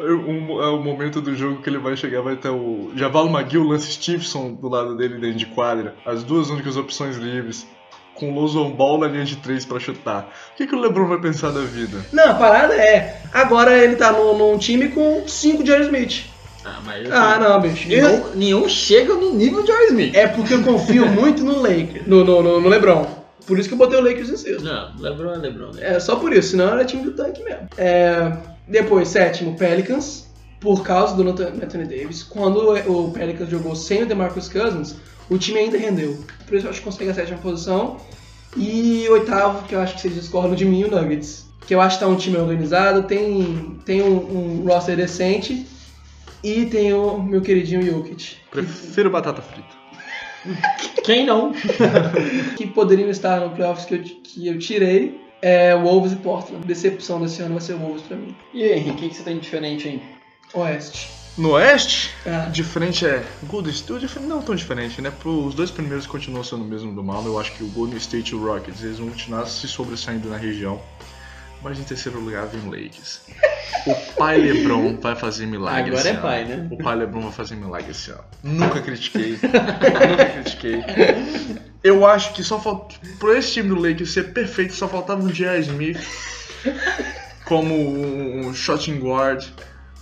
[SPEAKER 5] Um- é o momento do jogo que ele vai chegar, vai ter o Javalo McGill, o Lance Stevenson do lado dele dentro de quadra. As duas únicas opções livres. Com o Lozon Ball na linha de três pra chutar. O que, que o LeBron vai pensar da vida?
[SPEAKER 3] Não, a parada é. Agora ele tá num, num time com 5 Jerry Smith.
[SPEAKER 1] Ah, mas
[SPEAKER 3] Ah, não, bicho.
[SPEAKER 1] Nenhum, nenhum chega no nível de Jerry Smith.
[SPEAKER 3] É porque eu confio muito no Lakers, no, no, no, no LeBron. Por isso que eu botei o Lakers em sexto.
[SPEAKER 1] Não, Lebron é Lebron, né?
[SPEAKER 3] É só por isso, senão era time do tanque mesmo. É, depois, sétimo, Pelicans, por causa do Anthony Davis. Quando o Pelicans jogou sem o DeMarcus Cousins, o time ainda rendeu. Por isso eu acho que consegue a sétima posição. E oitavo, que eu acho que vocês discordam de mim, o Nuggets. Que eu acho que tá um time organizado, tem, tem um, um roster decente e tem o meu queridinho Jokic.
[SPEAKER 5] Prefiro batata frita.
[SPEAKER 1] Quem não?
[SPEAKER 3] Que poderiam estar no playoffs que eu, que eu tirei. É Wolves e Portland. Decepção desse ano vai ser Wolves pra mim.
[SPEAKER 1] E aí, Henrique, o que, que você tem de diferente aí?
[SPEAKER 3] Oeste.
[SPEAKER 5] No Oeste, diferente é Golden State. Não tão diferente, né? Pro- Os dois primeiros continuam sendo o mesmo do mal. Eu acho que o Golden State e o Rockets eles vão continuar se sobressaindo na região. Mas em terceiro lugar vem o Lakers. O pai LeBron vai fazer milagre
[SPEAKER 1] Agora
[SPEAKER 5] esse
[SPEAKER 1] é
[SPEAKER 5] ano.
[SPEAKER 1] pai, né?
[SPEAKER 5] O pai LeBron vai fazer milagre esse ano. Nunca critiquei. nunca critiquei. Eu acho que só falta. Por esse time do Lakers ser perfeito, só faltava um J.R. Smith como um, shooting guard,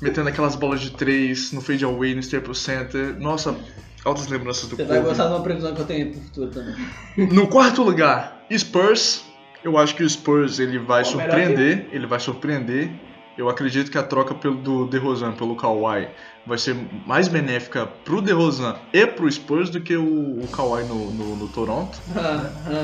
[SPEAKER 5] metendo aquelas bolas de três no fade away, no Staples Center. Nossa, altas lembranças do
[SPEAKER 1] Você vai
[SPEAKER 5] Kobe.
[SPEAKER 1] gostar de uma previsão que eu tenho pro futuro também.
[SPEAKER 5] No quarto lugar, Spurs. Eu acho que o Spurs ele vai surpreender. Ele vai surpreender. Eu acredito que a troca pelo, do DeRozan pelo Kawhi vai ser mais benéfica pro DeRozan e pro Spurs do que o, o Kawhi no, no, no Toronto.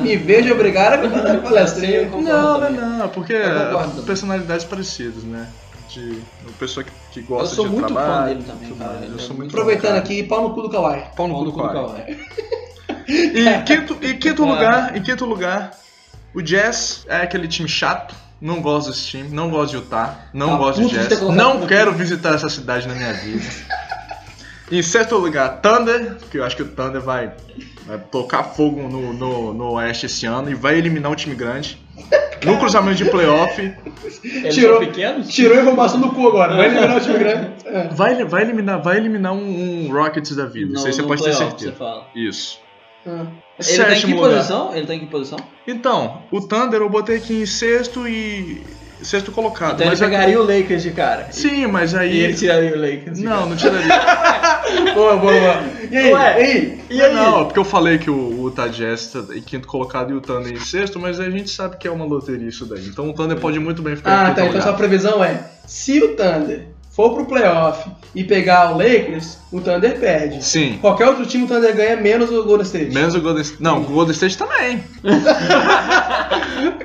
[SPEAKER 3] Me vejo obrigado a cantar palestrinha.
[SPEAKER 1] Concordo
[SPEAKER 5] Não, não,
[SPEAKER 1] também.
[SPEAKER 5] não, porque
[SPEAKER 1] Eu
[SPEAKER 5] personalidades parecidas, né? De uma pessoa que, que gosta
[SPEAKER 1] Eu sou
[SPEAKER 5] de
[SPEAKER 1] muito fã
[SPEAKER 5] trabalho.
[SPEAKER 1] dele também, cara. Ele
[SPEAKER 5] Eu
[SPEAKER 1] é
[SPEAKER 5] sou muito
[SPEAKER 3] Aproveitando
[SPEAKER 5] fã,
[SPEAKER 3] aqui, pau no cu do Kawhi.
[SPEAKER 5] Pau no cu do Kawhi.
[SPEAKER 1] Kawhi.
[SPEAKER 5] E quinto, e quinto lugar, em quinto lugar, o Jazz é aquele time chato. Não gosto desse time, não gosto de Utah, não
[SPEAKER 1] Tá
[SPEAKER 5] gosto de Jazz. Não quero visitar essa cidade na minha vida. Em certo lugar, Thunder, que eu acho que o Thunder vai, vai tocar fogo no, no, no Oeste esse ano e vai eliminar um time grande. No cruzamento de playoff,
[SPEAKER 1] Eles
[SPEAKER 3] Tirou-
[SPEAKER 1] são pequenos?
[SPEAKER 3] Tirou a informação do cu agora. Vai eliminar o time grande. É.
[SPEAKER 5] vai, vai eliminar, vai eliminar um, um Rockets da vida. Isso aí você pode ter certeza.
[SPEAKER 1] Você fala.
[SPEAKER 5] Isso.
[SPEAKER 3] Ah.
[SPEAKER 1] Ele tá em que
[SPEAKER 5] lugar.
[SPEAKER 1] posição? Ele tá em que posição?
[SPEAKER 5] Então, o Thunder eu botei aqui em sexto e sexto colocado.
[SPEAKER 1] Então ele
[SPEAKER 5] mas é-
[SPEAKER 1] pegaria o Lakers de cara.
[SPEAKER 5] Sim, mas aí.
[SPEAKER 1] E ele tiraria o Lakers de
[SPEAKER 5] Não, não tiraria.
[SPEAKER 3] Boa, boa, boa. E aí?
[SPEAKER 1] Ué,
[SPEAKER 3] e aí?
[SPEAKER 1] E aí?
[SPEAKER 5] Não, porque eu falei que o Utah Jazz tá em quinto colocado e o Thunder em sexto, mas a gente sabe que é uma loteria isso daí. Então o Thunder pode muito bem ficar em
[SPEAKER 3] Ah,
[SPEAKER 5] quinto
[SPEAKER 3] tá. Então
[SPEAKER 5] lugar.
[SPEAKER 3] sua previsão é: se o Thunder for pro playoff e pegar o Lakers, o Thunder perde.
[SPEAKER 5] Sim.
[SPEAKER 3] Qualquer outro time o Thunder ganha menos o Golden State.
[SPEAKER 5] Menos o Golden State. Não, o Golden State também.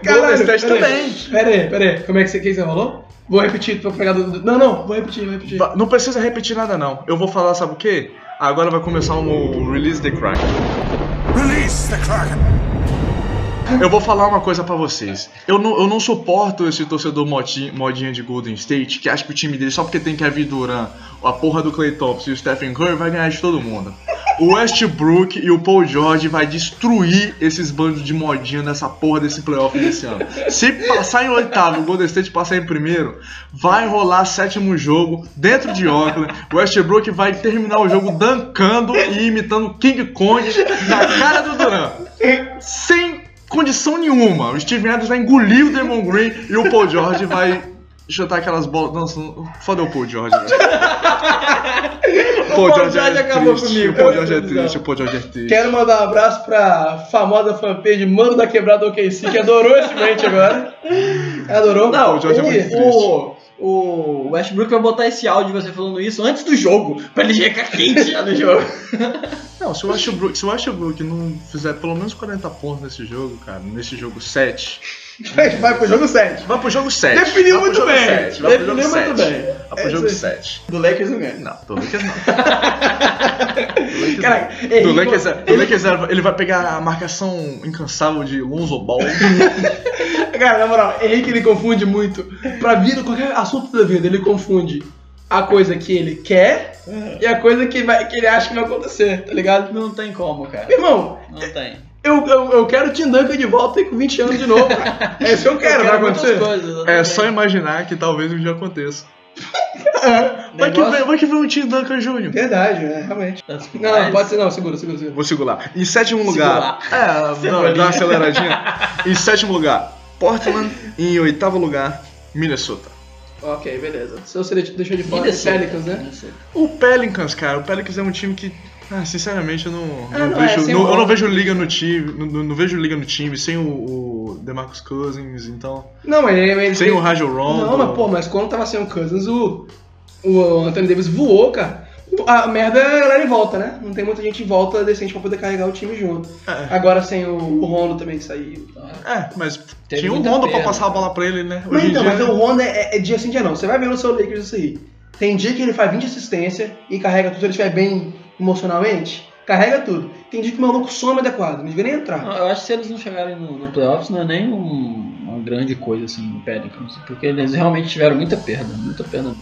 [SPEAKER 3] Caralho,
[SPEAKER 5] Golden State
[SPEAKER 3] pera
[SPEAKER 5] também.
[SPEAKER 3] aí, Pera aí, pera aí. Como é que você, que você falou? Vou repetir pra pegar do. Não, não, vou repetir, vou repetir.
[SPEAKER 5] Não precisa repetir nada, não. Eu vou falar, sabe o quê? Agora vai começar um Release the Crack.
[SPEAKER 6] Release the Kraken.
[SPEAKER 5] Eu vou falar uma coisa pra vocês. Eu não, eu não suporto esse torcedor modinha de Golden State que acha que o time dele, só porque tem Kevin Durant, a porra do Clay Thompson e o Stephen Curry, vai ganhar de todo mundo. O Westbrook e o Paul George vai destruir esses bandos de modinha nessa porra desse playoff desse ano. Se passar em oitavo, o Golden State passar em primeiro, vai rolar sétimo jogo dentro de Oakland. O Westbrook vai terminar o jogo dancando e imitando King Kong na cara do Durant. Sem condição nenhuma. O Steve Adams vai engolir o Damon Green e o Paul George vai chutar aquelas bolas. Nossa, foda o Paul George, velho. Paul
[SPEAKER 1] George acabou
[SPEAKER 5] triste,
[SPEAKER 1] comigo.
[SPEAKER 5] O Paul George é triste, o Paul George é triste.
[SPEAKER 3] Quero mandar um abraço pra famosa fanpage Mano da Quebrada OKC, que adorou esse mente agora. Adorou?
[SPEAKER 1] Não,
[SPEAKER 5] O George é muito
[SPEAKER 1] o,
[SPEAKER 5] triste.
[SPEAKER 1] o, o Westbrook vai botar esse áudio de você falando isso antes do jogo, pra ele ficar quente já no jogo.
[SPEAKER 5] Não, se o, Westbrook, se o Westbrook não fizer pelo menos 40 pontos nesse jogo, cara, nesse jogo 7,
[SPEAKER 3] Vai pro jogo 7.
[SPEAKER 5] vai pro jogo 7.
[SPEAKER 3] Definiu muito bem.
[SPEAKER 5] 7, vai pro jogo
[SPEAKER 3] Definiu muito
[SPEAKER 5] 7.
[SPEAKER 3] bem.
[SPEAKER 5] Vai pro
[SPEAKER 3] É
[SPEAKER 5] jogo
[SPEAKER 3] isso aí.
[SPEAKER 5] 7.
[SPEAKER 3] Do Lakers não ganha.
[SPEAKER 5] Não, do Lakers não.
[SPEAKER 3] Caraca,
[SPEAKER 5] Do Lakers, do Lakers ele vai pegar a marcação incansável de Lonzo Ball.
[SPEAKER 3] Cara, na moral, Henrique ele confunde muito. Pra vida, qualquer assunto da vida, ele confunde a coisa que ele quer e a coisa que, vai, que ele acha que vai acontecer, tá ligado?
[SPEAKER 1] Não tem como, cara.
[SPEAKER 3] Meu irmão,
[SPEAKER 1] Não tem.
[SPEAKER 3] Eu, eu, eu quero o Tim Duncan de volta aí com 20 anos de novo. cara. É isso que eu quero, vai acontecer?
[SPEAKER 1] coisas,
[SPEAKER 5] É só imaginar que talvez um dia aconteça. Vai que, vem, vai que vem um Tim Duncan Jr.
[SPEAKER 3] Verdade, é, realmente.
[SPEAKER 1] Das
[SPEAKER 3] Não, não, pode ser não, segura, segura, segura.
[SPEAKER 5] Vou segurar. Em sétimo lugar. É, dá, dá uma aceleradinha. em sétimo lugar, Portland. E em oitavo lugar, Minnesota.
[SPEAKER 3] Ok, beleza. Se eu seria deixou de fora
[SPEAKER 1] Minnesota.
[SPEAKER 3] Pelicans, né?
[SPEAKER 1] Minnesota.
[SPEAKER 5] O Pelicans, cara, o Pelicans é um time que. Ah, sinceramente, eu não,
[SPEAKER 3] Ah,
[SPEAKER 5] não
[SPEAKER 3] não,
[SPEAKER 5] vejo,
[SPEAKER 3] é, sem
[SPEAKER 5] não-
[SPEAKER 3] o-
[SPEAKER 5] eu não vejo liga no time, não, não vejo liga no time sem o, o DeMarcus Cousins, então,
[SPEAKER 3] Não, mas ele, ele
[SPEAKER 5] sem o Rajon Rondo.
[SPEAKER 3] Não, mas pô, mas quando tava sem o Cousins, o, o Anthony Davis voou, cara. A merda é a galera em volta, né? Não tem muita gente em volta decente pra poder carregar o time junto.
[SPEAKER 5] É.
[SPEAKER 3] Agora sem o, o Rondo também que saiu.
[SPEAKER 5] É, mas
[SPEAKER 1] Teve
[SPEAKER 5] tinha um
[SPEAKER 1] muita
[SPEAKER 5] Rondo pra
[SPEAKER 1] perda.
[SPEAKER 5] passar a bola pra ele, né?
[SPEAKER 3] Mas
[SPEAKER 5] Hoje em
[SPEAKER 3] então,
[SPEAKER 5] dia-
[SPEAKER 3] mas o Rondo é, é dia sim, dia não. Você vai ver no seu Lakers isso aí. Tem dia que ele faz 20 assistências e carrega tudo, se ele estiver bem emocionalmente, carrega tudo. Tem dia que o maluco some adequado, não devia nem entrar.
[SPEAKER 1] Não, Eu acho que se eles não chegarem no, no playoffs não é nem um- uma grande coisa assim no Pelicans, porque eles realmente tiveram muita perda, muita perda.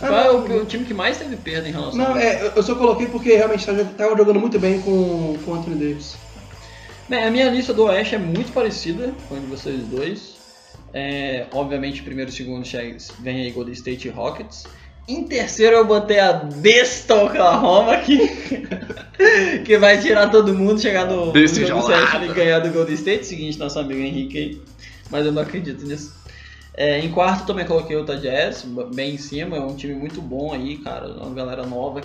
[SPEAKER 3] Ah,
[SPEAKER 1] Foi
[SPEAKER 3] não.
[SPEAKER 1] o, o time que mais teve perda em relação
[SPEAKER 3] Não,
[SPEAKER 1] a
[SPEAKER 3] é, eu- só coloquei porque realmente tava, tava jogando muito bem com, com o Anthony Davis.
[SPEAKER 1] Bem, a minha lista do Oeste é muito parecida com a de vocês dois. É, obviamente, primeiro e segundo vem aí Golden State e Rockets. Em terceiro eu botei a besta Oklahoma que, que vai tirar todo mundo, chegar no, no jogo
[SPEAKER 5] enjaulada.
[SPEAKER 1] sete e ganhar do Golden State. Seguinte, nosso amigo Henrique aí. Mas eu não acredito nisso. É, em quarto também coloquei o Jazz, bem em cima, é um time muito bom aí, cara, uma galera nova.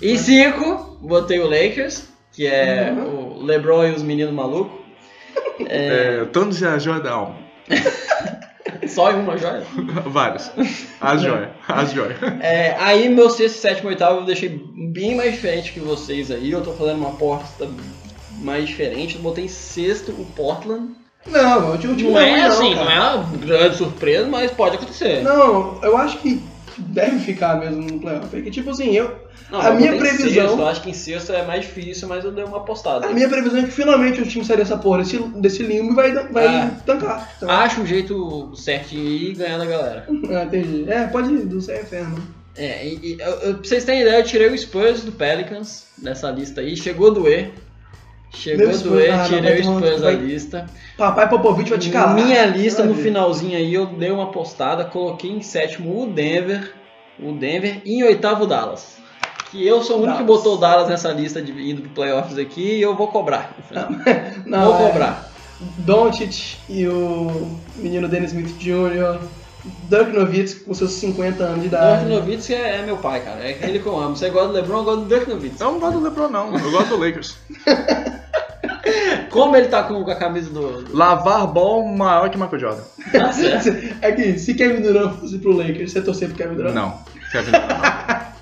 [SPEAKER 1] Em cinco, botei o Lakers, que é o LeBron e os meninos malucos.
[SPEAKER 5] É, Thanos e a joia da alma.
[SPEAKER 1] Só em uma joia.
[SPEAKER 5] Vários. As joias. As joias.
[SPEAKER 1] É, aí meu sexto, sétimo oitavo eu deixei bem mais diferente que vocês aí. Eu tô fazendo uma aposta mais diferente. Eu botei em sexto o Portland.
[SPEAKER 3] Não, o time o time
[SPEAKER 1] Não é
[SPEAKER 3] ruim,
[SPEAKER 1] assim,
[SPEAKER 3] cara.
[SPEAKER 1] não é uma grande surpresa, mas pode acontecer.
[SPEAKER 3] Não, eu acho que deve ficar mesmo no playoff. Porque, tipo assim, eu,
[SPEAKER 1] Não,
[SPEAKER 3] a minha previsão-
[SPEAKER 1] Sexto, eu acho que em sexto é mais difícil, mas eu dei uma apostada.
[SPEAKER 3] a minha previsão é que finalmente o time sair dessa porra, desse, desse limbo e vai, vai
[SPEAKER 1] Ah.
[SPEAKER 3] tancar. Então,
[SPEAKER 1] Acho um jeito certinho e ganhar da galera.
[SPEAKER 3] ah, entendi. É, pode ir, do céu é inferno.
[SPEAKER 1] É, e, e, eu- eu- pra vocês terem ideia, eu tirei o Spurs do Pelicans nessa lista aí. Chegou a doer. Chegou
[SPEAKER 3] Meu
[SPEAKER 1] doer,
[SPEAKER 3] não,
[SPEAKER 1] tirei
[SPEAKER 3] vai
[SPEAKER 1] o Spurs da lista.
[SPEAKER 3] Papai Popovich vai te calar.
[SPEAKER 1] Minha lista no finalzinho aí, eu dei uma postada, coloquei em sétimo o Denver, o Denver, e em oitavo o Dallas. Que eu sou o único que
[SPEAKER 3] Dallas.
[SPEAKER 1] botou o Dallas nessa lista de indo pro playoffs aqui e eu vou cobrar.
[SPEAKER 3] Não,
[SPEAKER 1] vou
[SPEAKER 3] é-
[SPEAKER 1] cobrar.
[SPEAKER 3] Doncic e o menino Dennis Smith Jr., Dirk Nowitzki com seus 50 anos de
[SPEAKER 1] Dirk
[SPEAKER 3] idade.
[SPEAKER 1] Nowitzki é, é meu pai, cara. É ele que eu amo. Você gosta do LeBron, eu gosto do Dirk Nowitzki.
[SPEAKER 5] Eu não gosto do LeBron, não. Eu gosto do Lakers.
[SPEAKER 1] Como ele tá com a camisa do...
[SPEAKER 5] Lavar ball maior que Michael Jordan.
[SPEAKER 1] Tá certo.
[SPEAKER 3] É que se Kevin Durant fosse pro Lakers, você torcer pro Kevin Durant?
[SPEAKER 5] Não. Kevin Durant não.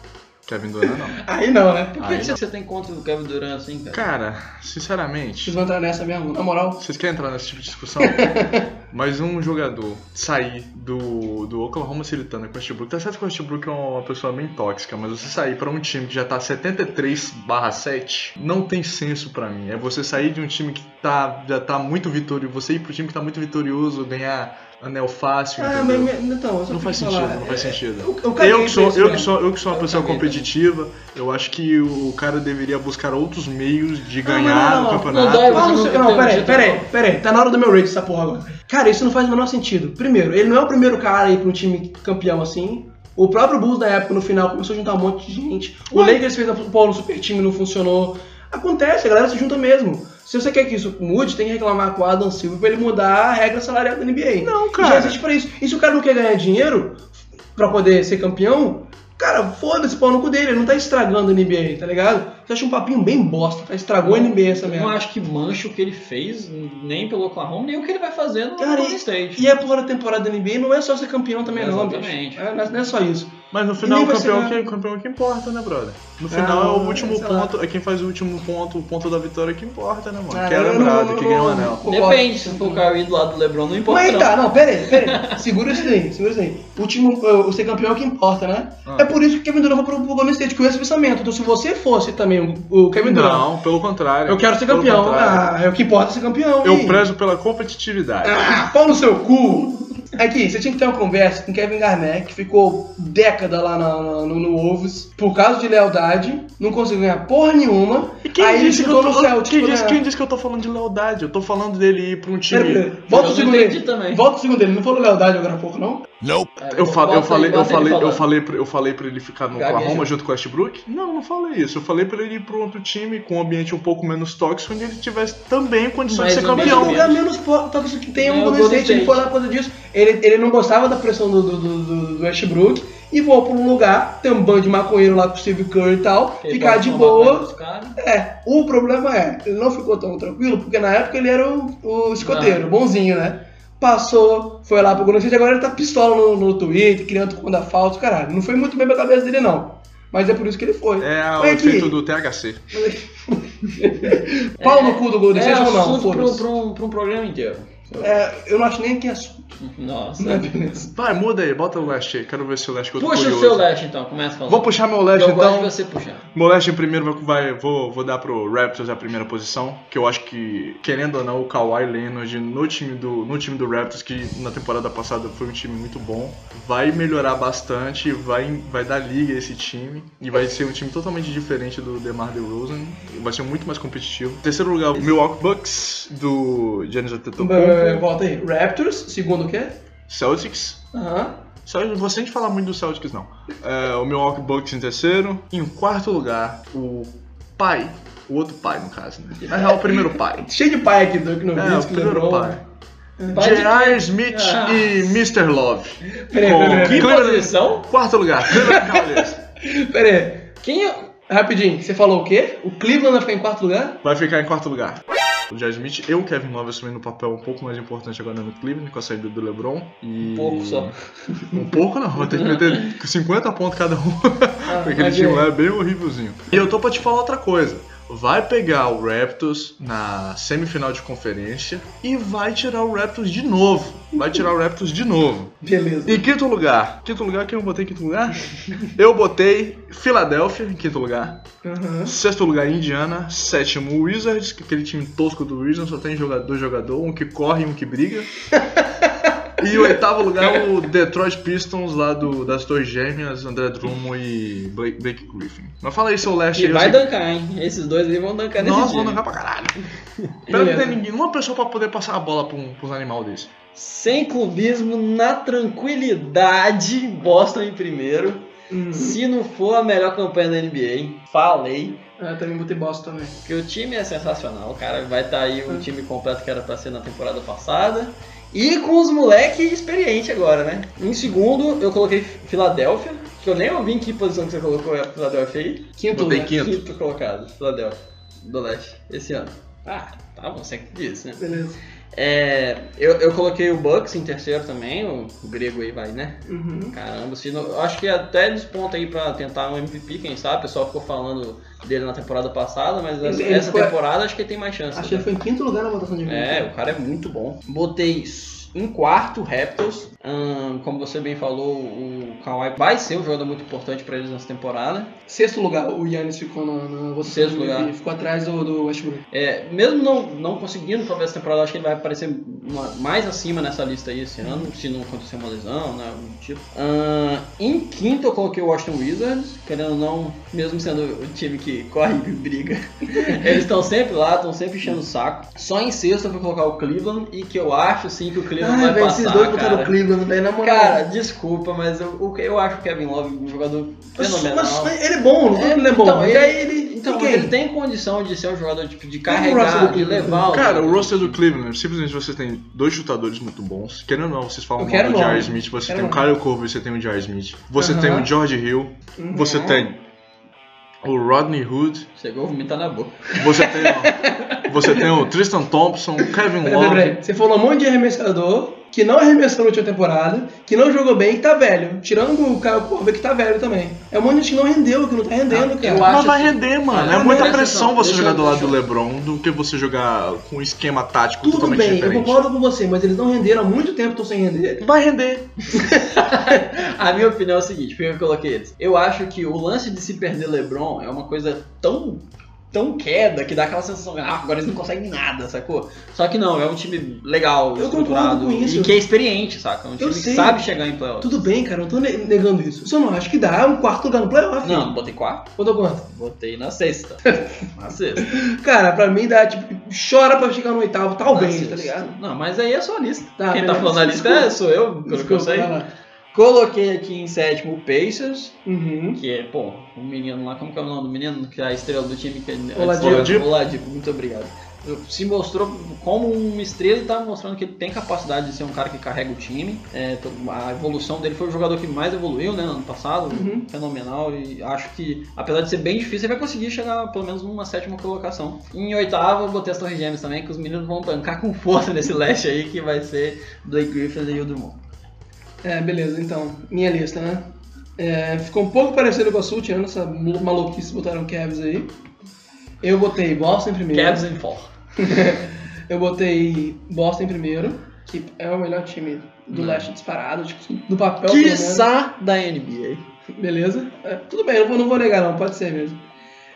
[SPEAKER 5] Kevin Durant não.
[SPEAKER 3] Aí não, né? Por que
[SPEAKER 1] Aí você tem contra o Kevin Durant assim, cara?
[SPEAKER 5] Cara, sinceramente,
[SPEAKER 3] vocês vão entrar nessa mesmo? Na moral?
[SPEAKER 5] vocês querem entrar nesse tipo de discussão? Mas um jogador sair do, do Oklahoma City Thunder com o Westbrook, tá certo que o Westbrook é uma pessoa bem tóxica, mas você sair pra um time que já tá 73 7 não tem senso pra mim. É você sair de um time que tá, já tá muito vitorioso, você ir pro time que tá muito vitorioso, ganhar anel fácil,
[SPEAKER 3] Ah, mas, então,
[SPEAKER 5] Não faz sentido,
[SPEAKER 3] falar,
[SPEAKER 5] não faz
[SPEAKER 3] é,
[SPEAKER 5] sentido.
[SPEAKER 3] eu- eu caguei
[SPEAKER 5] Eu que, sou, eu, que sou, eu que sou uma pessoa competitiva, eu acho que o cara deveria buscar outros meios de
[SPEAKER 3] Não,
[SPEAKER 5] ganhar
[SPEAKER 3] não,
[SPEAKER 5] o
[SPEAKER 3] não,
[SPEAKER 5] campeonato.
[SPEAKER 1] não
[SPEAKER 3] Não,
[SPEAKER 1] tem um
[SPEAKER 3] peraí, peraí,
[SPEAKER 1] não.
[SPEAKER 3] peraí. Tá na hora do meu rate essa porra agora. Cara, isso não faz o menor sentido. Primeiro, ele não é o primeiro cara a ir pra um time campeão assim. O próprio Bulls na época, no final, começou a juntar um monte de gente. O Lakers fez a Paulo Super Time e não funcionou. Acontece, a galera se junta mesmo. Se você quer que isso mude, tem que reclamar com o Adam Silver pra ele mudar a regra salarial da NBA.
[SPEAKER 5] Não, cara.
[SPEAKER 3] Já existe pra isso. E se o cara não quer ganhar dinheiro pra poder ser campeão, cara, foda-se pau no cu dele. Ele não tá estragando a NBA, tá ligado? Você acha um papinho bem bosta, tá? Estragou a NBA essa
[SPEAKER 1] Eu
[SPEAKER 3] merda.
[SPEAKER 1] não acho que mancha o que ele fez, nem pelo Oklahoma, nem o que ele vai fazer no
[SPEAKER 3] Cara,
[SPEAKER 1] Golden
[SPEAKER 3] e,
[SPEAKER 1] State.
[SPEAKER 3] e a porra da temporada da NBA não é só ser campeão também, não, bicho.
[SPEAKER 1] Exatamente.
[SPEAKER 3] É, não é- não é só isso.
[SPEAKER 5] Mas no final o
[SPEAKER 3] ser
[SPEAKER 5] campeão,
[SPEAKER 3] nada.
[SPEAKER 5] que, o campeão que importa, né, brother? No
[SPEAKER 3] Ah,
[SPEAKER 5] final é o último
[SPEAKER 3] sei lá.
[SPEAKER 5] ponto, é quem faz o último ponto, o ponto da vitória que importa, né, mano?
[SPEAKER 3] Ah,
[SPEAKER 5] que é
[SPEAKER 3] eu não-
[SPEAKER 5] lembrado,
[SPEAKER 3] não-
[SPEAKER 5] que
[SPEAKER 3] não-
[SPEAKER 5] ganha o
[SPEAKER 3] não-
[SPEAKER 5] anel.
[SPEAKER 1] Depende, se for o Kyrie do lado do LeBron, não importa
[SPEAKER 3] Mas
[SPEAKER 1] não.
[SPEAKER 3] tá, não, pera aí, pera aí. Segura isso daí, segura isso daí. O time, o ser campeão é o que importa, né?
[SPEAKER 5] Ah.
[SPEAKER 3] É por isso que o Kevin Durant foi pro, pro Golden State com esse pensamento. Então se você fosse também o, o Kevin Durant,
[SPEAKER 5] Não, pelo contrário.
[SPEAKER 3] eu quero ser campeão. Ah, é o que importa ser campeão.
[SPEAKER 5] Eu
[SPEAKER 3] e-
[SPEAKER 5] prezo pela competitividade.
[SPEAKER 3] Ah, pau no seu cu! Aqui, você tinha que ter uma conversa com Kevin Garnett, que ficou década lá na- na- no, no Wolves, por causa de lealdade, não conseguiu ganhar porra nenhuma.
[SPEAKER 5] E quem
[SPEAKER 3] aí
[SPEAKER 5] disse, que
[SPEAKER 3] ficou
[SPEAKER 5] eu
[SPEAKER 3] no
[SPEAKER 5] tô,
[SPEAKER 3] Celtics
[SPEAKER 5] quem, disse, quem disse que eu tô falando de lealdade? Eu tô falando dele ir pra um time.
[SPEAKER 3] Pera, pera, Volta
[SPEAKER 1] Eu
[SPEAKER 3] o segundo dele.
[SPEAKER 1] também.
[SPEAKER 3] Volta o segundo dele. Não falou lealdade agora há pouco, não?
[SPEAKER 6] Nope.
[SPEAKER 1] É,
[SPEAKER 5] Eu, eu falei, eu falei, eu falei, pra, eu falei pra ele ficar no
[SPEAKER 1] Gagueja.
[SPEAKER 5] Oklahoma junto com o Westbrook? Não, não falei isso. Eu falei pra ele ir pra outro time com um ambiente um pouco menos tóxico, onde ele tivesse também condições
[SPEAKER 1] Mais
[SPEAKER 5] de ser
[SPEAKER 1] um
[SPEAKER 3] Mas
[SPEAKER 5] campeão.
[SPEAKER 3] lugar menos tóxico que tem o Golden State. Ele foi lá por causa disso. Ele, ele não gostava da pressão do, do, do, do- Westbrook e voou pra um lugar, tem um bando de maconheiro lá com o Steve Curry e tal,
[SPEAKER 1] Ele
[SPEAKER 3] ficar de boa. É, o problema é, ele não ficou tão tranquilo, porque na época ele era o, o escoteiro, bonzinho, né? Passou, foi lá pro Golden State, agora ele tá pistola no, no Twitter, criando conta falsa, caralho. Não foi muito bem pra cabeça dele, não. Mas é por isso que ele foi.
[SPEAKER 5] É o
[SPEAKER 3] aqui,
[SPEAKER 5] efeito do THC.
[SPEAKER 3] Pau no cu do Golden
[SPEAKER 1] É
[SPEAKER 3] State ou não?
[SPEAKER 1] assunto pra,
[SPEAKER 3] Foda-se.
[SPEAKER 1] um- pra um, pra um programa inteiro.
[SPEAKER 3] É, eu não acho nem que é.
[SPEAKER 1] Nossa.
[SPEAKER 5] Vai, muda aí, bota o Leste aí. Quero ver se o Leste que eu tô
[SPEAKER 1] Puxa o
[SPEAKER 5] curioso.
[SPEAKER 1] seu leste então, começa falando.
[SPEAKER 5] Vou puxar meu Leste
[SPEAKER 1] Eu gosto
[SPEAKER 5] então.
[SPEAKER 1] de você puxar.
[SPEAKER 5] Meu Leste em primeiro vai, vai- vou, vou dar pro Raptors a primeira posição, que eu acho que, querendo ou não, o Kawhi Leonard no time do, no time do Raptors, que na temporada passada foi um time muito bom, vai melhorar bastante, vai, vai dar liga a esse time, e vai ser um time totalmente diferente do DeMar DeRozan, vai ser muito mais competitivo. Em terceiro lugar, o Milwaukee Bucks, do Giannis Antetokounmpo,
[SPEAKER 3] Volta aí. Raptors, segundo o quê?
[SPEAKER 5] Celtics,
[SPEAKER 3] Aham.
[SPEAKER 5] só não vou sem falar muito do Celtics, não. É, o Milwaukee Bucks em terceiro. Em quarto lugar, o pai. O outro pai, no caso, né? Na real, o primeiro pai.
[SPEAKER 3] Cheio de pai aqui, Dirk
[SPEAKER 5] É, o primeiro
[SPEAKER 3] LeBron.
[SPEAKER 5] pai.
[SPEAKER 1] Pai de
[SPEAKER 5] J.R. Smith
[SPEAKER 1] Ah.
[SPEAKER 5] e Mr. Love.
[SPEAKER 3] Peraí,
[SPEAKER 5] Com
[SPEAKER 3] peraí,
[SPEAKER 1] Que
[SPEAKER 5] Cleveland-
[SPEAKER 1] posição?
[SPEAKER 5] Quarto lugar, Cleveland Cavaliers.
[SPEAKER 3] peraí. Peraí.
[SPEAKER 1] Quem é...
[SPEAKER 3] Rapidinho, você falou o quê? O Cleveland vai ficar em quarto lugar?
[SPEAKER 5] Vai ficar em quarto lugar. O J.R. Smith e o Kevin Love assumindo um papel um pouco mais importante agora no Cleveland, com a saída do LeBron. E...
[SPEAKER 1] Pouco só.
[SPEAKER 5] Um pouco não, vai ter que meter 50 pontos cada um. Aquele
[SPEAKER 3] mas
[SPEAKER 5] time
[SPEAKER 3] é.
[SPEAKER 5] lá é bem horrívelzinho. E eu tô pra te falar outra coisa. Vai pegar o Raptors na semifinal de conferência e vai tirar o Raptors de novo. Vai tirar o Raptors de novo.
[SPEAKER 3] Beleza.
[SPEAKER 5] Em quinto lugar. Quinto lugar, quem eu botei em quinto lugar? Eu botei Filadélfia em quinto lugar.
[SPEAKER 3] Aham.
[SPEAKER 5] Sexto lugar, Indiana. Sétimo, Wizards, que é aquele time tosco do Wizards, só tem jogador, dois jogadores, um que corre e um que briga. E o oitavo lugar, o Detroit Pistons, lá do, das Torres Gêmeas, André Drummond e Blake, Blake Griffin. Mas fala aí, seu leste
[SPEAKER 1] E vai
[SPEAKER 5] sei-
[SPEAKER 1] dancar, hein? Esses dois aí vão dancar nesse
[SPEAKER 5] Nossa, vão dancar pra caralho. Pera, não tem ninguém, uma pessoa pra poder passar a bola pra um, pra uns animal desse.
[SPEAKER 1] Sem clubismo, na tranquilidade, Boston em primeiro.
[SPEAKER 3] Uhum.
[SPEAKER 1] Se não for a melhor campanha da NBA, falei.
[SPEAKER 3] Ah, Eu também botei Boston também.
[SPEAKER 1] Porque o time é sensacional, cara. Vai estar aí o time completo que era pra ser na temporada passada. E com os moleque experiente agora, né? Em segundo, eu coloquei Filadélfia, que eu nem ouvi em que posição que você colocou a Filadélfia aí.
[SPEAKER 3] Quinto
[SPEAKER 5] Botei
[SPEAKER 3] lugar.
[SPEAKER 5] quinto.
[SPEAKER 1] Quinto colocado, Filadélfia, do leste, esse ano. Ah, tá bom, você que disse, né?
[SPEAKER 3] Beleza.
[SPEAKER 1] É, eu, eu coloquei o Bucks em terceiro também, o, o grego aí vai, né?
[SPEAKER 3] Uhum.
[SPEAKER 1] Caramba, se não- eu acho que até desponta aí pra tentar um MVP, quem sabe? O pessoal ficou falando dele na temporada passada, mas essa,
[SPEAKER 3] Ele- ele
[SPEAKER 1] essa
[SPEAKER 3] foi-
[SPEAKER 1] temporada acho que ele tem mais chance.
[SPEAKER 3] Acho que ele foi em quinto lugar na votação de
[SPEAKER 1] É,
[SPEAKER 3] MVP.
[SPEAKER 1] o cara é muito bom. Botei em quarto Raptors. Ahn, como você bem falou, o Kawhi vai ser um jogador muito importante pra eles nessa temporada.
[SPEAKER 3] Sexto lugar, o Yannis ficou na, na votação
[SPEAKER 1] Sexto lugar.
[SPEAKER 3] Ficou atrás do, do Westbrook.
[SPEAKER 1] É, mesmo não, não conseguindo talvez essa temporada, acho que ele vai aparecer uma- mais acima nessa lista aí esse ano, se não acontecer uma lesão, né? Algum tipo. Em quinto eu coloquei o Washington Wizards, querendo ou não, mesmo sendo o time que corre e briga. Eles estão sempre lá, estão sempre enchendo o saco. Só em sexto eu vou colocar o Cleveland e que eu acho sim que o Cleveland
[SPEAKER 3] Ah,
[SPEAKER 1] vai
[SPEAKER 3] velho,
[SPEAKER 1] passar.
[SPEAKER 3] esses dois botaram
[SPEAKER 1] cara.
[SPEAKER 3] o Cleveland, velho, na moral.
[SPEAKER 1] Cara, desculpa, mas eu, o- eu acho o Kevin Love um jogador
[SPEAKER 3] mas,
[SPEAKER 1] fenomenal.
[SPEAKER 3] mas ele é bom, não é, ele é bom.
[SPEAKER 1] Então,
[SPEAKER 3] mas
[SPEAKER 1] ele,
[SPEAKER 3] ele.
[SPEAKER 1] então
[SPEAKER 3] e
[SPEAKER 1] ele tem condição de ser um jogador tipo, de carregar,
[SPEAKER 3] Wilson?
[SPEAKER 1] levar o.
[SPEAKER 5] Cara, o roster do Cleveland, simplesmente você tem dois chutadores muito bons. Querendo ou não, vocês falam mal do. J.R. Smith, você tem o. Kyle Korver, você tem o J.R. Smith. Você tem o George Hill,
[SPEAKER 3] Uhum.
[SPEAKER 5] você tem o Rodney Hood,
[SPEAKER 1] Chegou a vomitar na boca.
[SPEAKER 5] você tem o, você tem o Tristan Thompson, o Kevin Love.
[SPEAKER 3] Você falou um monte de arremessador que não arremessou na última temporada, que não jogou bem e que tá velho. Tirando o Caio Corver que tá velho também. É um monte de gente que não rendeu, que não tá rendendo,
[SPEAKER 1] Ah,
[SPEAKER 3] cara.
[SPEAKER 1] eu
[SPEAKER 5] Mas vai
[SPEAKER 1] assim-
[SPEAKER 5] render, mano.
[SPEAKER 1] Ah,
[SPEAKER 5] É muita pressão você
[SPEAKER 1] deixa
[SPEAKER 5] jogar
[SPEAKER 1] eu-
[SPEAKER 5] do lado do
[SPEAKER 1] eu-
[SPEAKER 5] LeBron do que você jogar com um esquema tático
[SPEAKER 3] Tudo
[SPEAKER 5] totalmente
[SPEAKER 3] bem, eu
[SPEAKER 5] diferente.
[SPEAKER 3] concordo com você, mas eles não renderam há muito tempo, estão sem render.
[SPEAKER 5] Vai render.
[SPEAKER 1] A minha opinião é o seguinte, que eu coloquei eles? Eu acho que o lance de se perder LeBron é uma coisa tão tão queda que dá aquela sensação, ah, agora eles não conseguem nada, sacou? Só que não, é um time legal,
[SPEAKER 3] Eu
[SPEAKER 1] estruturado
[SPEAKER 3] com isso.
[SPEAKER 1] e que é experiente, saca? É um time que sabe chegar em playoffs.
[SPEAKER 3] Tudo bem, cara, eu não tô ne- negando isso. Você não acha que dá um quarto lugar no playoff?
[SPEAKER 1] Não, não botei quatro,
[SPEAKER 3] Botou quanto?
[SPEAKER 1] botei na sexta. na sexta.
[SPEAKER 3] Cara, pra mim dá, tipo, chora pra chegar no oitavo, talvez, tá ligado?
[SPEAKER 1] Não, mas aí é só a lista.
[SPEAKER 3] Tá,
[SPEAKER 1] Quem tá falando a lista é, sou eu, pelo que eu sei.
[SPEAKER 3] lá.
[SPEAKER 1] Coloquei aqui em sétimo o Pacers,
[SPEAKER 3] Uhum.
[SPEAKER 1] que é, pô, o menino lá, como que é o nome do menino? Que é a estrela do time que é
[SPEAKER 3] Oladipo.
[SPEAKER 1] Oladipo. Muito obrigado. Se mostrou como uma estrela e tá mostrando que ele tem capacidade de ser um cara que carrega o time. É, a evolução dele foi o jogador que mais evoluiu, né, no ano passado.
[SPEAKER 3] Uhum.
[SPEAKER 1] Fenomenal. E acho que, apesar de ser bem difícil, ele vai conseguir chegar pelo menos numa sétima colocação. Em oitavo, eu botei as Torres Gêmeas também, que os meninos vão tancar com força nesse leste aí, que vai ser Blake Griffin e o Drummond.
[SPEAKER 3] É, beleza, então, minha lista, né? É, ficou um pouco parecido com a sua, tirando essa malu- maluquice botaram Cavs aí. Eu botei Boston em primeiro.
[SPEAKER 1] Cavs em four.
[SPEAKER 3] Eu botei Boston em primeiro, que é o melhor time do leste disparado, tipo, no papel.
[SPEAKER 1] Quiçá da NBA.
[SPEAKER 3] Beleza? É, tudo bem, eu não vou, não negar não, pode ser mesmo.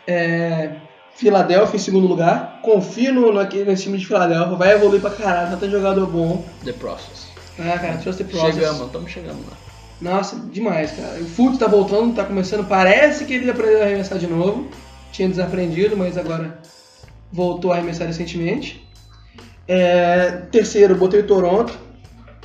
[SPEAKER 3] É, Filadélfia em segundo lugar. Confio no, naquele, nesse time de Filadélfia, vai evoluir pra caralho, já tem jogador bom.
[SPEAKER 1] The Process.
[SPEAKER 3] Ah, cara, trust the process.
[SPEAKER 1] Chegamos, estamos chegando lá.
[SPEAKER 3] Nossa, demais, cara. O Fultz tá voltando, tá começando, parece que ele aprendeu a arremessar de novo. Tinha desaprendido, mas agora voltou a arremessar recentemente. É, terceiro, botei o Toronto.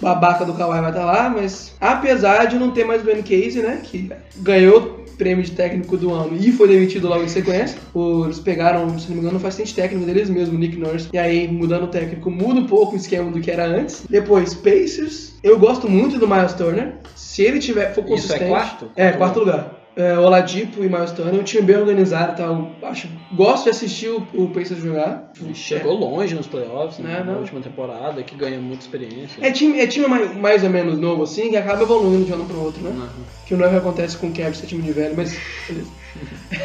[SPEAKER 3] Babaca do Kawhi vai estar lá, mas apesar de não ter mais o Ben Casey, né, que ganhou prêmio de técnico do ano e foi demitido logo em sequência. Eles pegaram, se não me engano, o assistente técnico deles mesmo, Nick Nurse. E aí, mudando o técnico, muda um pouco o esquema do que era antes. Depois, Pacers. Eu gosto muito do Miles Turner. Se ele tiver, for
[SPEAKER 1] Isso é
[SPEAKER 3] consistente...
[SPEAKER 1] quarto?
[SPEAKER 3] É, quarto lugar. É, Oladipo e Miles Turner, um time bem organizado, tá? Eu acho, gosto de assistir o, o Pacers jogar.
[SPEAKER 1] Chegou longe nos playoffs, né,
[SPEAKER 3] Não,
[SPEAKER 1] na
[SPEAKER 3] não.
[SPEAKER 1] última temporada, que ganha muita experiência.
[SPEAKER 3] É time, é time mais, mais ou menos novo, assim, que acaba evoluindo de um ano pro outro, né?
[SPEAKER 1] Uhum.
[SPEAKER 3] Que não é o que acontece com o Cavs, é time de velho, mas beleza.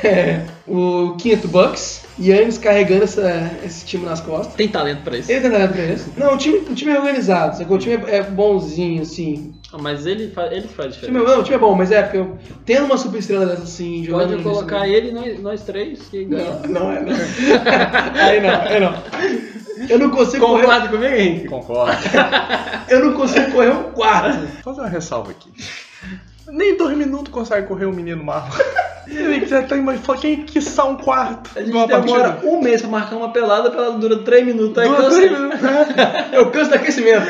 [SPEAKER 3] É, o quinto Bucks, Yannis carregando essa, esse time nas costas.
[SPEAKER 1] Tem talento pra isso.
[SPEAKER 3] Ele tá dando pra isso? Não, o time, o time é organizado, sacou? O time é, é bonzinho, assim.
[SPEAKER 1] Ah, Mas ele, fa ele faz
[SPEAKER 3] O time, é,
[SPEAKER 1] diferença.
[SPEAKER 3] não, o time é bom, mas é, porque eu, tendo uma super estrela dessa assim, jogando
[SPEAKER 1] Pode colocar
[SPEAKER 3] né?
[SPEAKER 1] ele e nós, nós três que ganha.
[SPEAKER 3] Não, não é, não. Aí não, aí não. Eu não consigo correr.
[SPEAKER 1] Concorda comigo, Henrique?
[SPEAKER 5] Concordo.
[SPEAKER 3] Eu não consigo correr um quarto.
[SPEAKER 5] Vou fazer uma ressalva aqui. Nem dois minutos consegue correr o menino marro. Ele já tá imaginando quem que são um quarto.
[SPEAKER 1] A gente demora
[SPEAKER 5] partida.
[SPEAKER 1] um mês pra marcar uma pelada, a pelada dura 3 minutos, aí
[SPEAKER 5] Dura minutos.
[SPEAKER 3] Eu canso do aquecimento.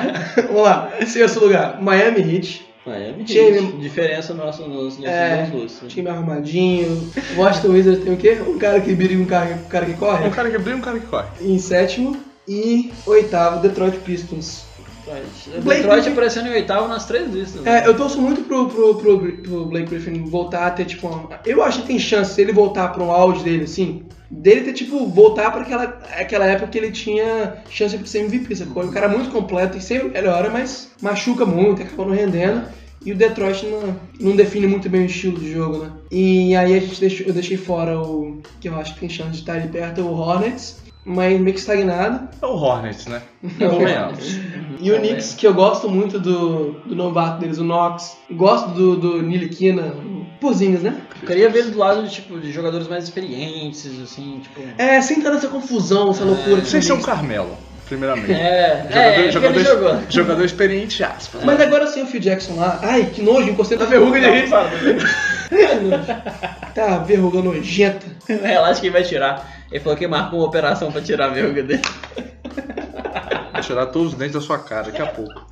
[SPEAKER 3] Vamos lá. Sexto lugar, Miami Heat.
[SPEAKER 1] Miami
[SPEAKER 3] Time-
[SPEAKER 1] Heat. Diferença nossa nos nossos
[SPEAKER 3] É,
[SPEAKER 1] dois lustros.
[SPEAKER 3] time arrumadinho. Washington Wizards tem o quê? Um cara que briga e um cara, um cara que corre.
[SPEAKER 5] Um cara que brilha e um cara que corre.
[SPEAKER 3] Em sétimo. E oitavo, Detroit Pistons.
[SPEAKER 1] O
[SPEAKER 3] Blake
[SPEAKER 1] Detroit
[SPEAKER 3] Griffin-
[SPEAKER 1] aparecendo em oitavo nas três listas. né?
[SPEAKER 3] É, eu torço muito pro, pro, pro, pro Blake Griffin voltar a ter, tipo, uma... Eu acho que tem chance, se ele voltar pra um auge dele, assim, dele ter, tipo, voltar pra aquela, aquela época que ele tinha chance de ser MVP, sacou? Um cara muito completo e sempre melhora, mas machuca muito, acaba não rendendo. E o Detroit não, não define muito bem o estilo de jogo, né? E aí a gente deixou, eu deixei fora o que eu acho que tem chance de estar ali perto, o Hornets, mas meio que estagnado.
[SPEAKER 5] É o Hornets, né?
[SPEAKER 3] Não,
[SPEAKER 5] Convenhamos.
[SPEAKER 3] E o Knicks, que eu gosto muito do, do novato deles, o Knox. Gosto do, do Niliquina, Pozinhos, né?
[SPEAKER 1] Eu queria ver ele do lado de, tipo, de jogadores mais experientes, assim, tipo.
[SPEAKER 3] É, sem toda essa confusão, essa loucura.
[SPEAKER 5] Sem
[SPEAKER 3] tem
[SPEAKER 5] ser um
[SPEAKER 3] Knicks.
[SPEAKER 5] Carmelo, primeiramente.
[SPEAKER 1] É,
[SPEAKER 5] Jogador,
[SPEAKER 1] é, porque ele
[SPEAKER 5] jogador,
[SPEAKER 1] jogou.
[SPEAKER 5] jogador experiente, aspas.
[SPEAKER 3] Mas agora sim o Phil Jackson lá. Ai, que nojo, encostei na verruga de rir. Tá, verruga nojenta.
[SPEAKER 1] Relaxa que ele vai tirar. Ele falou que marcou uma operação pra tirar a verruga dele.
[SPEAKER 5] Vou tirar todos os dentes da sua cara daqui a pouco.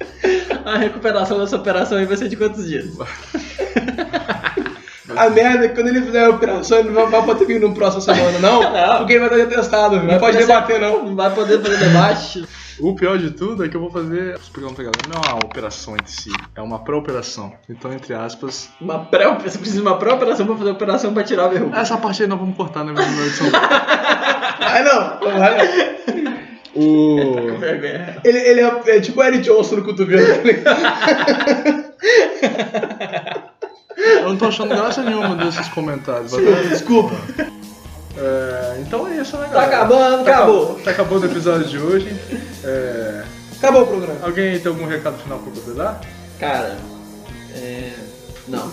[SPEAKER 1] A recuperação dessa operação aí vai ser de quantos dias?
[SPEAKER 3] A merda é que quando ele fizer a operação, ele não vai poder vir no próximo semana, não.
[SPEAKER 1] Não.
[SPEAKER 3] Porque ele vai estar testado, não,
[SPEAKER 1] Vai
[SPEAKER 3] pode
[SPEAKER 1] poder
[SPEAKER 3] debater, não.
[SPEAKER 1] Não vai poder fazer debate.
[SPEAKER 5] O pior de tudo é que eu vou fazer. Explicando pra galera, não é uma operação em si, é uma pré-operação. Então, entre aspas.
[SPEAKER 1] Uma pré você precisa de uma pré-operação pra fazer a operação pra tirar a verruga.
[SPEAKER 5] Essa parte aí nós vamos cortar né, minha edição.
[SPEAKER 3] Vai não, não vai não.
[SPEAKER 5] O.
[SPEAKER 3] Ele, ele é, é tipo o Eric Johnson no cotovelo. tá ligado?
[SPEAKER 5] Eu não tô achando graça nenhuma desses comentários. mas-
[SPEAKER 3] Desculpa.
[SPEAKER 5] É, então é isso, né,
[SPEAKER 1] Tá
[SPEAKER 5] galera?
[SPEAKER 1] acabando,
[SPEAKER 5] Tá
[SPEAKER 1] acabou.
[SPEAKER 5] acab- Tá acabando o episódio de hoje. É,
[SPEAKER 3] Acabou o programa.
[SPEAKER 5] Alguém tem algum recado final pra poder dar?
[SPEAKER 1] Cara, é. Não.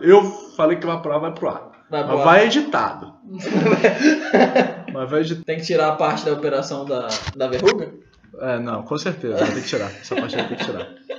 [SPEAKER 5] Eu falei que vai pro ar, vai pro ar.
[SPEAKER 1] Vai pro
[SPEAKER 5] Mas vai editado. Mas vai editado.
[SPEAKER 1] Tem que tirar a parte da operação da, da verruga?
[SPEAKER 5] É, não, com certeza. Ter que tirar. Essa parte ter que tirar.